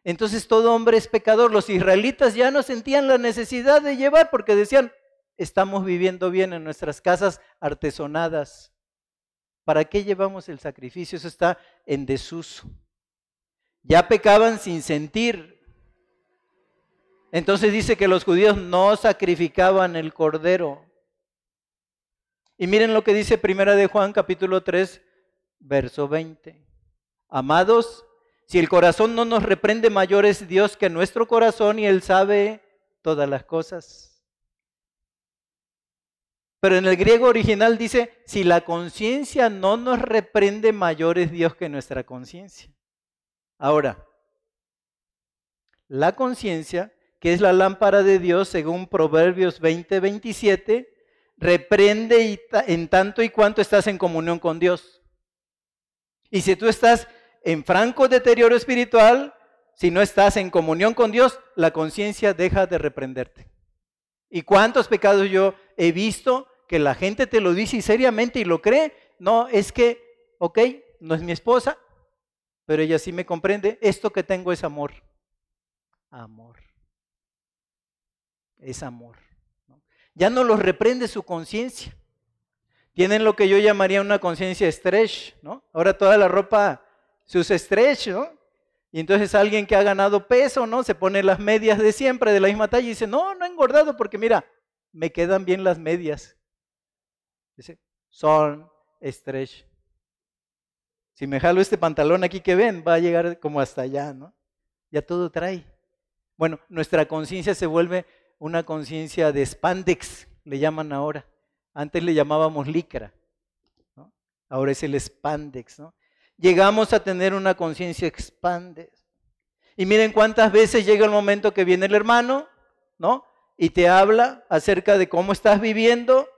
Speaker 2: Entonces todo hombre es pecador. Los israelitas ya no sentían la necesidad de llevar porque decían, estamos viviendo bien en nuestras casas artesonadas. ¿Para qué llevamos el sacrificio? Eso está en desuso. Ya pecaban sin sentir. Entonces dice que los judíos no sacrificaban el cordero. Y miren lo que dice Primera de Juan capítulo 3, verso 20. Amados, si el corazón no nos reprende, mayor es Dios que nuestro corazón y Él sabe todas las cosas. Pero en el griego original dice, si la conciencia no nos reprende, mayor es Dios que nuestra conciencia. Ahora, la conciencia, que es la lámpara de Dios, según Proverbios 20, 27, reprende en tanto y cuanto estás en comunión con Dios. Y si tú estás en franco deterioro espiritual, si no estás en comunión con Dios, la conciencia deja de reprenderte. ¿Y cuántos pecados yo he visto que la gente te lo dice seriamente y lo cree. No, es que, ok, no es mi esposa, pero ella sí me comprende. Esto que tengo es amor. Amor. Es amor. Ya no los reprende su conciencia. Tienen lo que yo llamaría una conciencia stretch, ¿no? Ahora toda la ropa se usa stretch. Y entonces alguien que ha ganado peso, ¿no? Se pone las medias de siempre, de la misma talla, y dice, no, no he engordado porque mira, me quedan bien las medias. Son stretch. Si me jalo este pantalón aquí que ven, va a llegar como hasta allá, ¿no? Ya todo trae. Bueno, nuestra conciencia se vuelve una conciencia de spandex, le llaman ahora. Antes le llamábamos licra. Ahora es el spandex, ¿no? Llegamos a tener una conciencia expandex. Y miren cuántas veces llega el momento que viene el hermano, ¿no? Y te habla acerca de cómo estás viviendo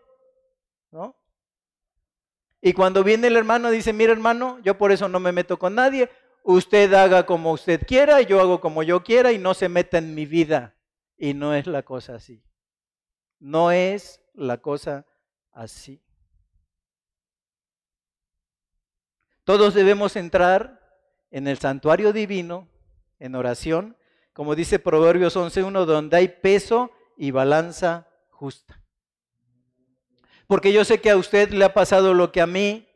Speaker 2: Y cuando viene el hermano dice, mira hermano, yo por eso no me meto con nadie, usted haga como usted quiera, yo hago como yo quiera y no se meta en mi vida. Y no es la cosa así. No es la cosa así. Todos debemos entrar en el santuario divino, en oración, como dice Proverbios 11.1, donde hay peso y balanza justa porque yo sé que a usted le ha pasado lo que a mí.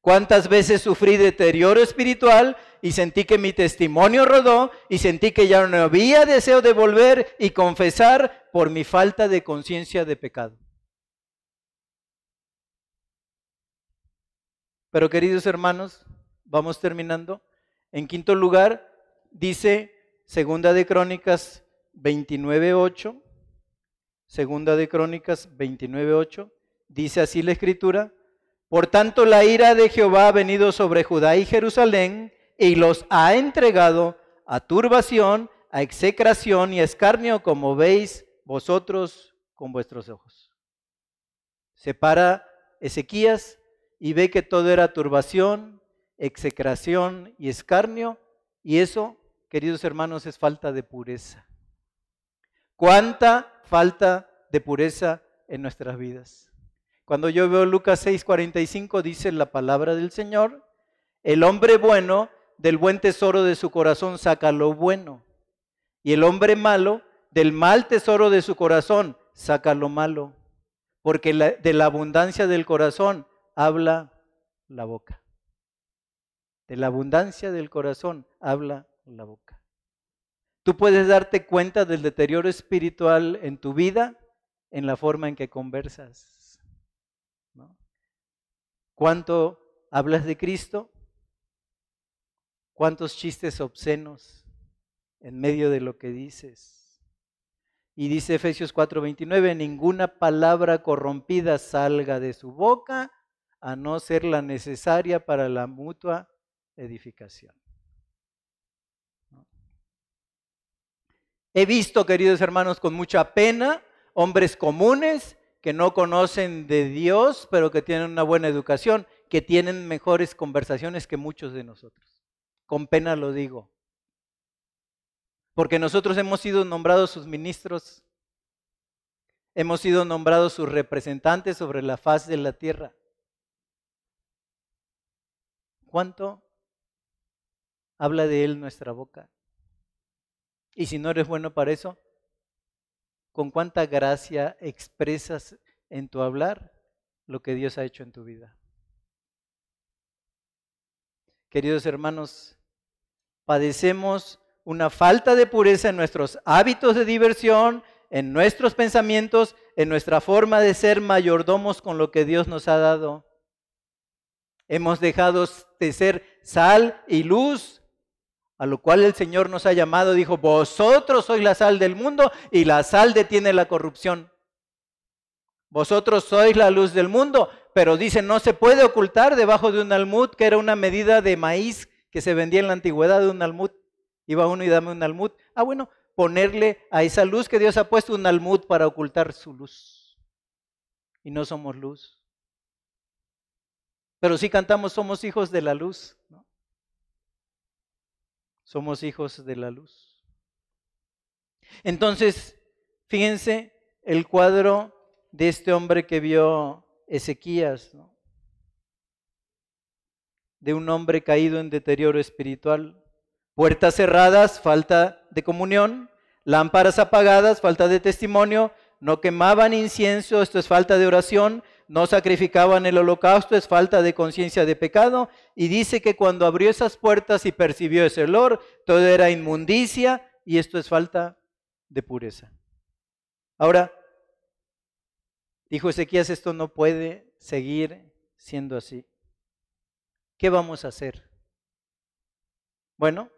Speaker 2: Cuántas veces sufrí deterioro espiritual y sentí que mi testimonio rodó y sentí que ya no había deseo de volver y confesar por mi falta de conciencia de pecado. Pero queridos hermanos, vamos terminando. En quinto lugar, dice Segunda de Crónicas 29.8, Segunda de Crónicas 29.8, dice así la escritura, por tanto la ira de Jehová ha venido sobre Judá y Jerusalén y los ha entregado a turbación, a execración y a escarnio, como veis vosotros con vuestros ojos. Se para Ezequías y ve que todo era turbación, execración y escarnio, y eso, queridos hermanos, es falta de pureza. ¿Cuánta falta de pureza en nuestras vidas? Cuando yo veo Lucas 6:45, dice la palabra del Señor, el hombre bueno del buen tesoro de su corazón saca lo bueno, y el hombre malo del mal tesoro de su corazón saca lo malo, porque de la abundancia del corazón habla la boca. De la abundancia del corazón habla la boca. Tú puedes darte cuenta del deterioro espiritual en tu vida en la forma en que conversas. ¿Cuánto hablas de Cristo? ¿Cuántos chistes obscenos en medio de lo que dices? Y dice Efesios 4:29, ninguna palabra corrompida salga de su boca a no ser la necesaria para la mutua edificación. He visto, queridos hermanos, con mucha pena, hombres comunes que no conocen de Dios, pero que tienen una buena educación, que tienen mejores conversaciones que muchos de nosotros. Con pena lo digo. Porque nosotros hemos sido nombrados sus ministros, hemos sido nombrados sus representantes sobre la faz de la tierra. ¿Cuánto habla de Él nuestra boca? Y si no eres bueno para eso, ¿con cuánta gracia expresas en tu hablar lo que Dios ha hecho en tu vida? Queridos hermanos, padecemos una falta de pureza en nuestros hábitos de diversión, en nuestros pensamientos, en nuestra forma de ser mayordomos con lo que Dios nos ha dado. Hemos dejado de ser sal y luz, a lo cual el Señor nos ha llamado, dijo, vosotros sois la sal del mundo y la sal detiene la corrupción. Vosotros sois la luz del mundo, pero dice, no se puede ocultar debajo de un almud, que era una medida de maíz que se vendía en la antigüedad de un almud. Iba uno y dame un almud. Ah, bueno, ponerle a esa luz que Dios ha puesto un almud para ocultar su luz. Y no somos luz. Pero si cantamos, somos hijos de la luz. Somos hijos de la luz. Entonces, fíjense el cuadro de este hombre que vio Ezequías, de un hombre caído en deterioro espiritual. Puertas cerradas, falta de comunión. Lámparas apagadas, falta de testimonio. No quemaban incienso, esto es falta de oración no sacrificaban el holocausto, es falta de conciencia de pecado. Y dice que cuando abrió esas puertas y percibió ese olor, todo era inmundicia y esto es falta de pureza. Ahora, dijo Ezequías, esto no puede seguir siendo así. ¿Qué vamos a hacer? Bueno,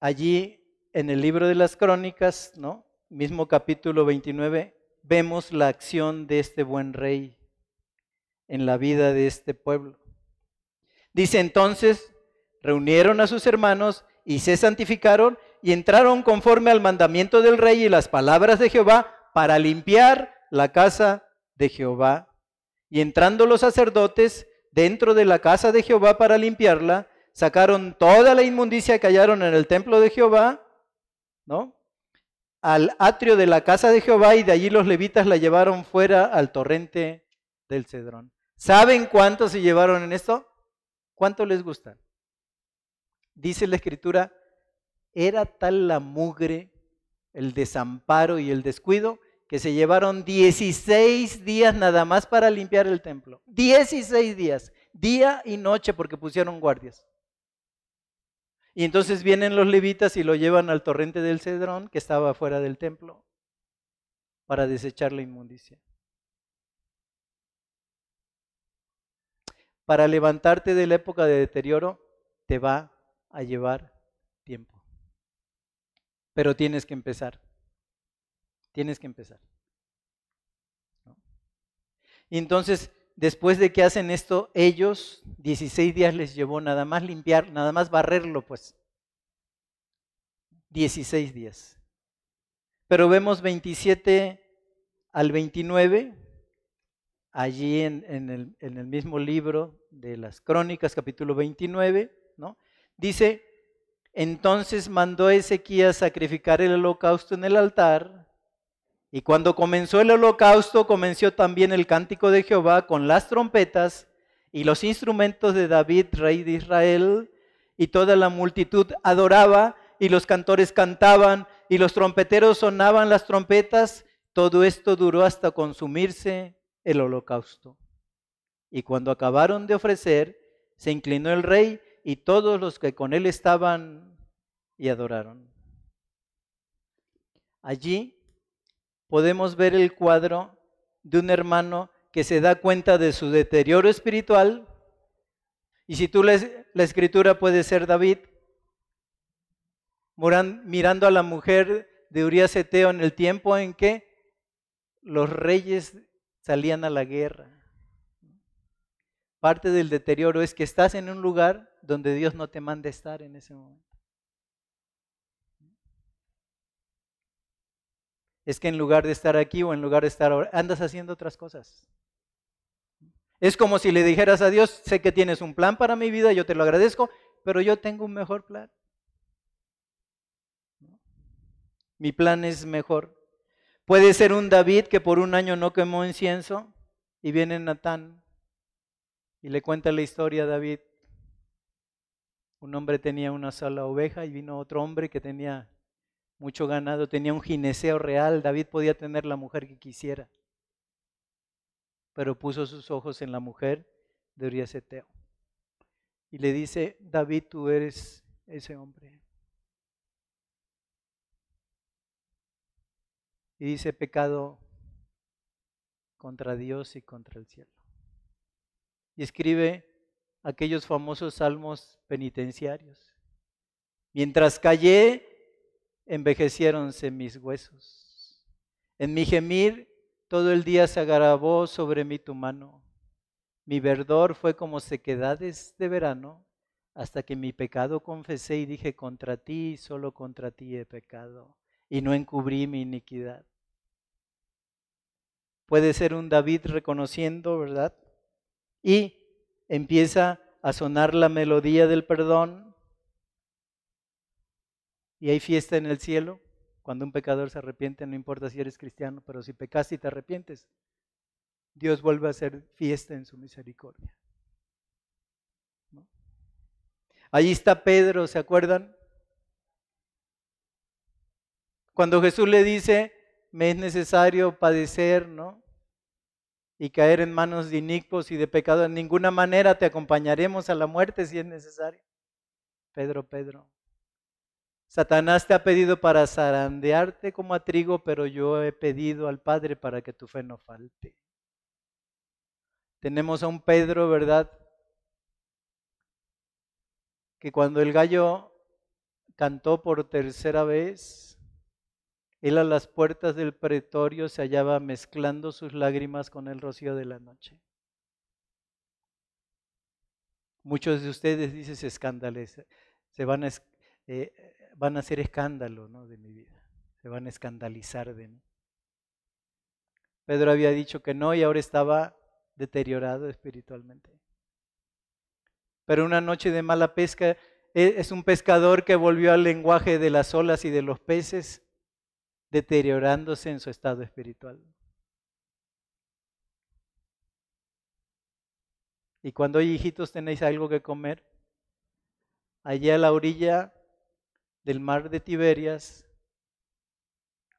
Speaker 2: allí en el libro de las crónicas, ¿no? Mismo capítulo 29, vemos la acción de este buen rey en la vida de este pueblo. Dice entonces, reunieron a sus hermanos y se santificaron y entraron conforme al mandamiento del rey y las palabras de Jehová para limpiar la casa de Jehová. Y entrando los sacerdotes dentro de la casa de Jehová para limpiarla, sacaron toda la inmundicia que hallaron en el templo de Jehová, ¿no? Al atrio de la casa de Jehová y de allí los levitas la llevaron fuera al torrente del Cedrón. ¿Saben cuánto se llevaron en esto? ¿Cuánto les gusta? Dice la escritura, era tal la mugre, el desamparo y el descuido que se llevaron 16 días nada más para limpiar el templo. 16 días, día y noche porque pusieron guardias. Y entonces vienen los levitas y lo llevan al torrente del Cedrón, que estaba fuera del templo, para desechar la inmundicia. para levantarte de la época de deterioro te va a llevar tiempo. Pero tienes que empezar. Tienes que empezar. Y entonces, después de que hacen esto, ellos, 16 días les llevó nada más limpiar, nada más barrerlo, pues. 16 días. Pero vemos 27 al 29, allí en, el, el, mismo libro de las Crónicas, capítulo 29, ¿no? Dice, entonces mandó Ezequías sacrificar el holocausto en el altar, y cuando comenzó el holocausto, comenzó también el cántico de Jehová con las trompetas y los instrumentos de David, rey de Israel, y toda la multitud adoraba, y los cantores cantaban, y los trompeteros sonaban las trompetas. Todo esto duró hasta consumirse el holocausto. Y cuando acabaron de ofrecer, se inclinó el rey y todos los que con él estaban y adoraron. Allí podemos ver el cuadro de un hermano que se da cuenta de su deterioro espiritual. Y si tú lees la escritura puede ser David, mirando a la mujer de Urias Eteo en el tiempo en que los reyes salían a la guerra. Parte del deterioro es que estás en un lugar donde Dios no te manda estar en ese momento. Es que en lugar de estar aquí o en lugar de estar ahora, andas haciendo otras cosas. Es como si le dijeras a Dios, sé que tienes un plan para mi vida, yo te lo agradezco, pero yo tengo un mejor plan. Mi plan es mejor. Puede ser un David que por un año no quemó incienso y viene Natán y le cuenta la historia a David. Un hombre tenía una sola oveja y vino otro hombre que tenía mucho ganado, tenía un gineceo real. David podía tener la mujer que quisiera, pero puso sus ojos en la mujer de Urias Eteo. Y le dice, David, tú eres ese hombre. Y dice pecado contra Dios y contra el cielo. Y escribe aquellos famosos salmos penitenciarios. Mientras callé, envejeciéronse mis huesos. En mi gemir todo el día se agravó sobre mí tu mano. Mi verdor fue como sequedades de verano, hasta que mi pecado confesé y dije, contra ti, solo contra ti he pecado y no encubrí mi iniquidad. Puede ser un David reconociendo, ¿verdad? Y empieza a sonar la melodía del perdón. Y hay fiesta en el cielo. Cuando un pecador se arrepiente, no importa si eres cristiano, pero si pecas y te arrepientes, Dios vuelve a hacer fiesta en su misericordia. Allí está Pedro, ¿se acuerdan? Cuando Jesús le dice, me es necesario padecer, ¿no? Y caer en manos de inicuos y de pecado, en ninguna manera te acompañaremos a la muerte si es necesario. Pedro, Pedro, Satanás te ha pedido para zarandearte como a trigo, pero yo he pedido al Padre para que tu fe no falte. Tenemos a un Pedro, ¿verdad? Que cuando el gallo cantó por tercera vez, él a las puertas del pretorio se hallaba mezclando sus lágrimas con el rocío de la noche. Muchos de ustedes dicen se se van a, eh, van a hacer escándalo ¿no? de mi vida, se van a escandalizar de mí. Pedro había dicho que no y ahora estaba deteriorado espiritualmente. Pero una noche de mala pesca e, es un pescador que volvió al lenguaje de las olas y de los peces deteriorándose en su estado espiritual. Y cuando hijitos tenéis algo que comer, allí a la orilla del mar de Tiberias,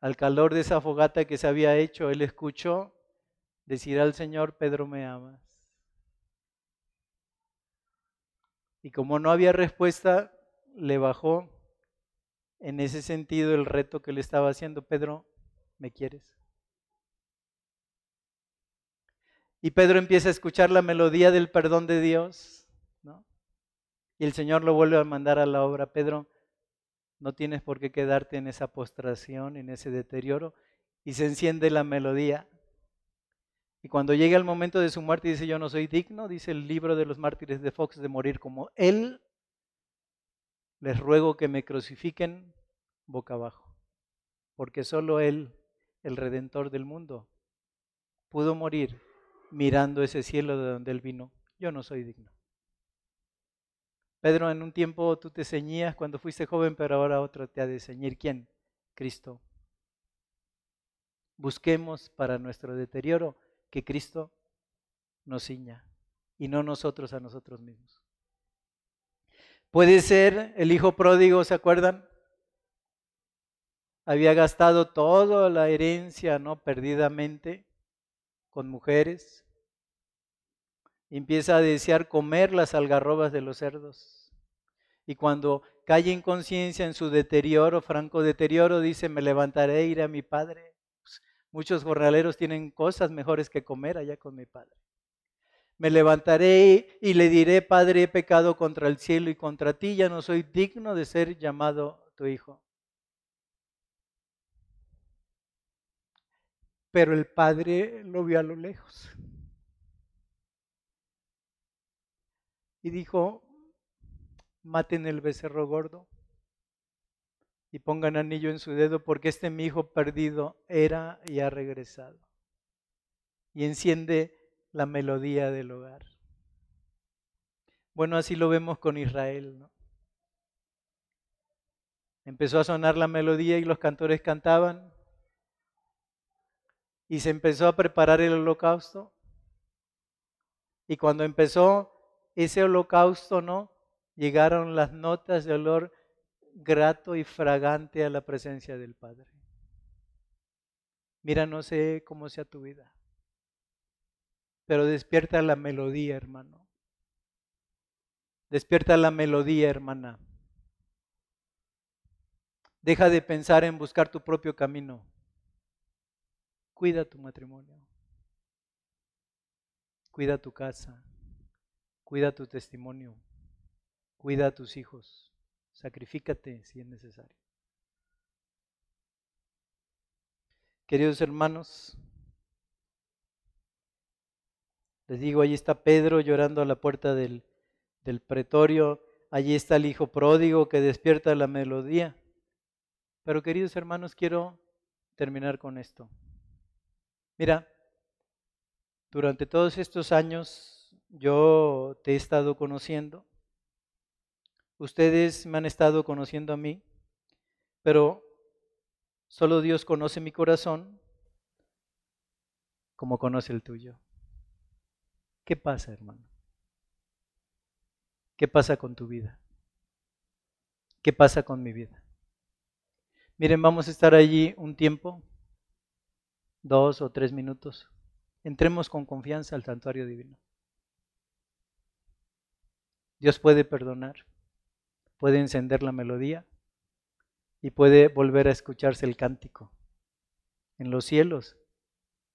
Speaker 2: al calor de esa fogata que se había hecho, él escuchó decir al Señor, Pedro, me amas. Y como no había respuesta, le bajó en ese sentido el reto que le estaba haciendo Pedro, ¿me quieres? Y Pedro empieza a escuchar la melodía del perdón de Dios, ¿no? Y el Señor lo vuelve a mandar a la obra. Pedro, no tienes por qué quedarte en esa postración, en ese deterioro. Y se enciende la melodía. Y cuando llega el momento de su muerte, dice, yo no soy digno, dice el libro de los mártires de Fox, de morir como Él. Les ruego que me crucifiquen boca abajo, porque solo Él, el Redentor del mundo, pudo morir mirando ese cielo de donde Él vino. Yo no soy digno. Pedro, en un tiempo tú te ceñías cuando fuiste joven, pero ahora otro te ha de ceñir. ¿Quién? Cristo. Busquemos para nuestro deterioro que Cristo nos ciña y no nosotros a nosotros mismos. Puede ser el hijo pródigo, ¿se acuerdan? Había gastado toda la herencia, ¿no? Perdidamente con mujeres. Empieza a desear comer las algarrobas de los cerdos. Y cuando cae en conciencia en su deterioro, franco deterioro, dice, me levantaré e iré a mi padre. Pues, muchos jornaleros tienen cosas mejores que comer allá con mi padre. Me levantaré y le diré, Padre, he pecado contra el cielo y contra ti, ya no soy digno de ser llamado tu hijo. Pero el padre lo vio a lo lejos. Y dijo, maten el becerro gordo y pongan anillo en su dedo porque este mi hijo perdido era y ha regresado. Y enciende la melodía del hogar. Bueno, así lo vemos con Israel, ¿no? Empezó a sonar la melodía y los cantores cantaban y se empezó a preparar el holocausto. Y cuando empezó ese holocausto, ¿no? Llegaron las notas de olor grato y fragante a la presencia del Padre. Mira, no sé cómo sea tu vida, pero despierta la melodía, hermano. Despierta la melodía, hermana. Deja de pensar en buscar tu propio camino. Cuida tu matrimonio. Cuida tu casa. Cuida tu testimonio. Cuida a tus hijos. Sacrifícate si es necesario. Queridos hermanos, les digo, allí está Pedro llorando a la puerta del, del pretorio, allí está el hijo pródigo que despierta la melodía. Pero queridos hermanos, quiero terminar con esto. Mira, durante todos estos años yo te he estado conociendo, ustedes me han estado conociendo a mí, pero solo Dios conoce mi corazón como conoce el tuyo. ¿Qué pasa, hermano? ¿Qué pasa con tu vida? ¿Qué pasa con mi vida? Miren, vamos a estar allí un tiempo dos o tres minutos. Entremos con confianza al santuario divino. Dios puede perdonar, puede encender la melodía y puede volver a escucharse el cántico en los cielos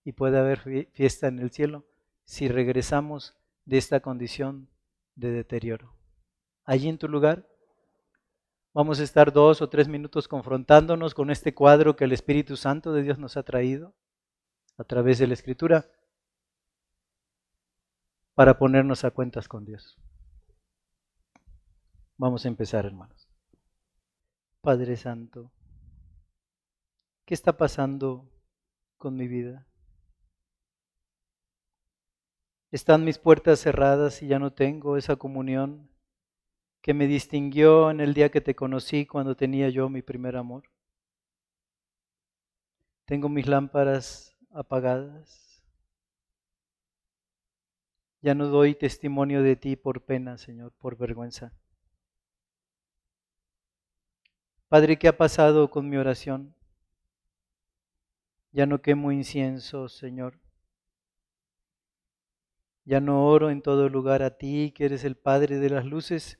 Speaker 2: y puede haber fiesta en el cielo si regresamos de esta condición de deterioro. Allí en tu lugar vamos a estar dos o tres minutos confrontándonos con este cuadro que el Espíritu Santo de Dios nos ha traído a través de la escritura para ponernos a cuentas con Dios. Vamos a empezar, hermanos. Padre Santo, ¿qué está pasando con mi vida? Están mis puertas cerradas y ya no tengo esa comunión que me distinguió en el día que te conocí cuando tenía yo mi primer amor. Tengo mis lámparas apagadas. Ya no doy testimonio de ti por pena, Señor, por vergüenza. Padre, ¿qué ha pasado con mi oración? Ya no quemo incienso, Señor. Ya no oro en todo lugar a ti, que eres el Padre de las luces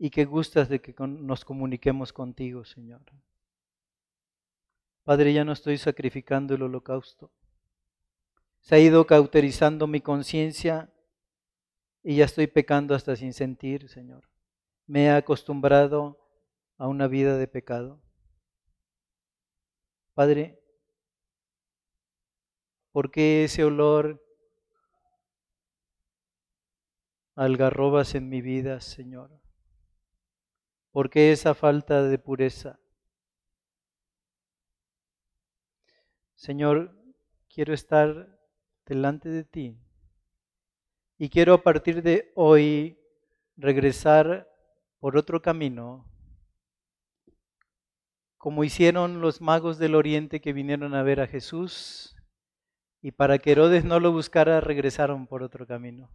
Speaker 2: y que gustas de que nos comuniquemos contigo, Señor. Padre, ya no estoy sacrificando el holocausto. Se ha ido cauterizando mi conciencia y ya estoy pecando hasta sin sentir, Señor. Me he acostumbrado a una vida de pecado. Padre, ¿por qué ese olor algarrobas en mi vida, Señor? ¿Por qué esa falta de pureza? Señor, quiero estar delante de ti y quiero a partir de hoy regresar por otro camino, como hicieron los magos del oriente que vinieron a ver a Jesús y para que Herodes no lo buscara regresaron por otro camino.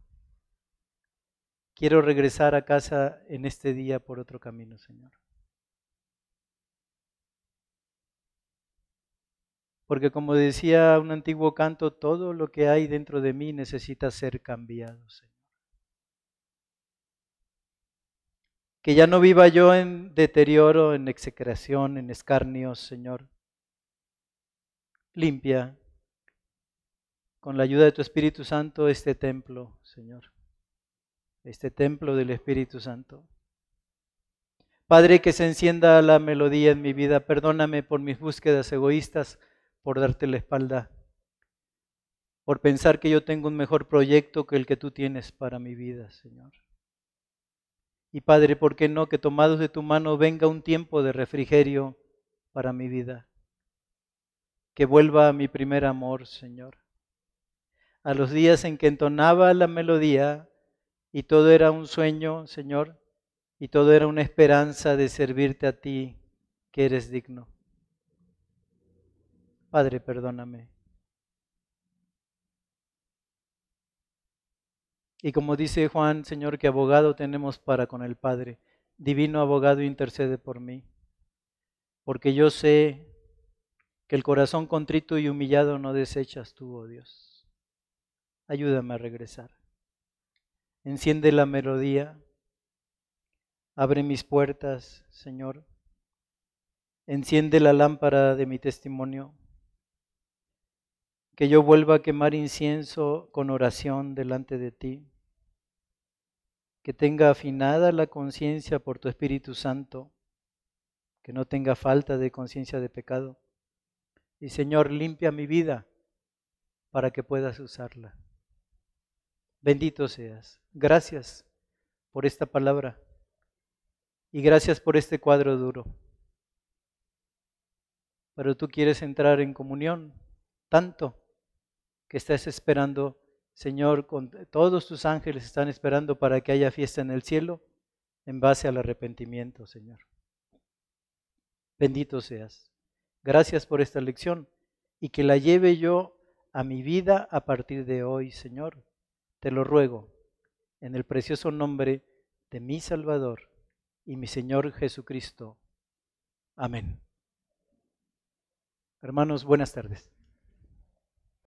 Speaker 2: Quiero regresar a casa en este día por otro camino, Señor. Porque como decía un antiguo canto, todo lo que hay dentro de mí necesita ser cambiado, Señor. Que ya no viva yo en deterioro, en execración, en escarnios, Señor. Limpia con la ayuda de tu Espíritu Santo este templo, Señor este templo del Espíritu Santo. Padre, que se encienda la melodía en mi vida. Perdóname por mis búsquedas egoístas, por darte la espalda, por pensar que yo tengo un mejor proyecto que el que tú tienes para mi vida, Señor. Y Padre, ¿por qué no que tomados de tu mano venga un tiempo de refrigerio para mi vida? Que vuelva a mi primer amor, Señor. A los días en que entonaba la melodía, y todo era un sueño, Señor, y todo era una esperanza de servirte a ti, que eres digno. Padre, perdóname. Y como dice Juan, Señor, que abogado tenemos para con el Padre, divino abogado intercede por mí, porque yo sé que el corazón contrito y humillado no desechas tú, oh Dios. Ayúdame a regresar. Enciende la melodía. Abre mis puertas, Señor. Enciende la lámpara de mi testimonio. Que yo vuelva a quemar incienso con oración delante de ti. Que tenga afinada la conciencia por tu Espíritu Santo. Que no tenga falta de conciencia de pecado. Y Señor, limpia mi vida para que puedas usarla. Bendito seas. Gracias por esta palabra y gracias por este cuadro duro. Pero tú quieres entrar en comunión tanto que estás esperando, Señor, con todos tus ángeles están esperando para que haya fiesta en el cielo en base al arrepentimiento, Señor. Bendito seas. Gracias por esta lección y que la lleve yo a mi vida a partir de hoy, Señor te lo ruego, en el precioso nombre de mi Salvador y mi Señor Jesucristo. Amén. Hermanos, buenas tardes.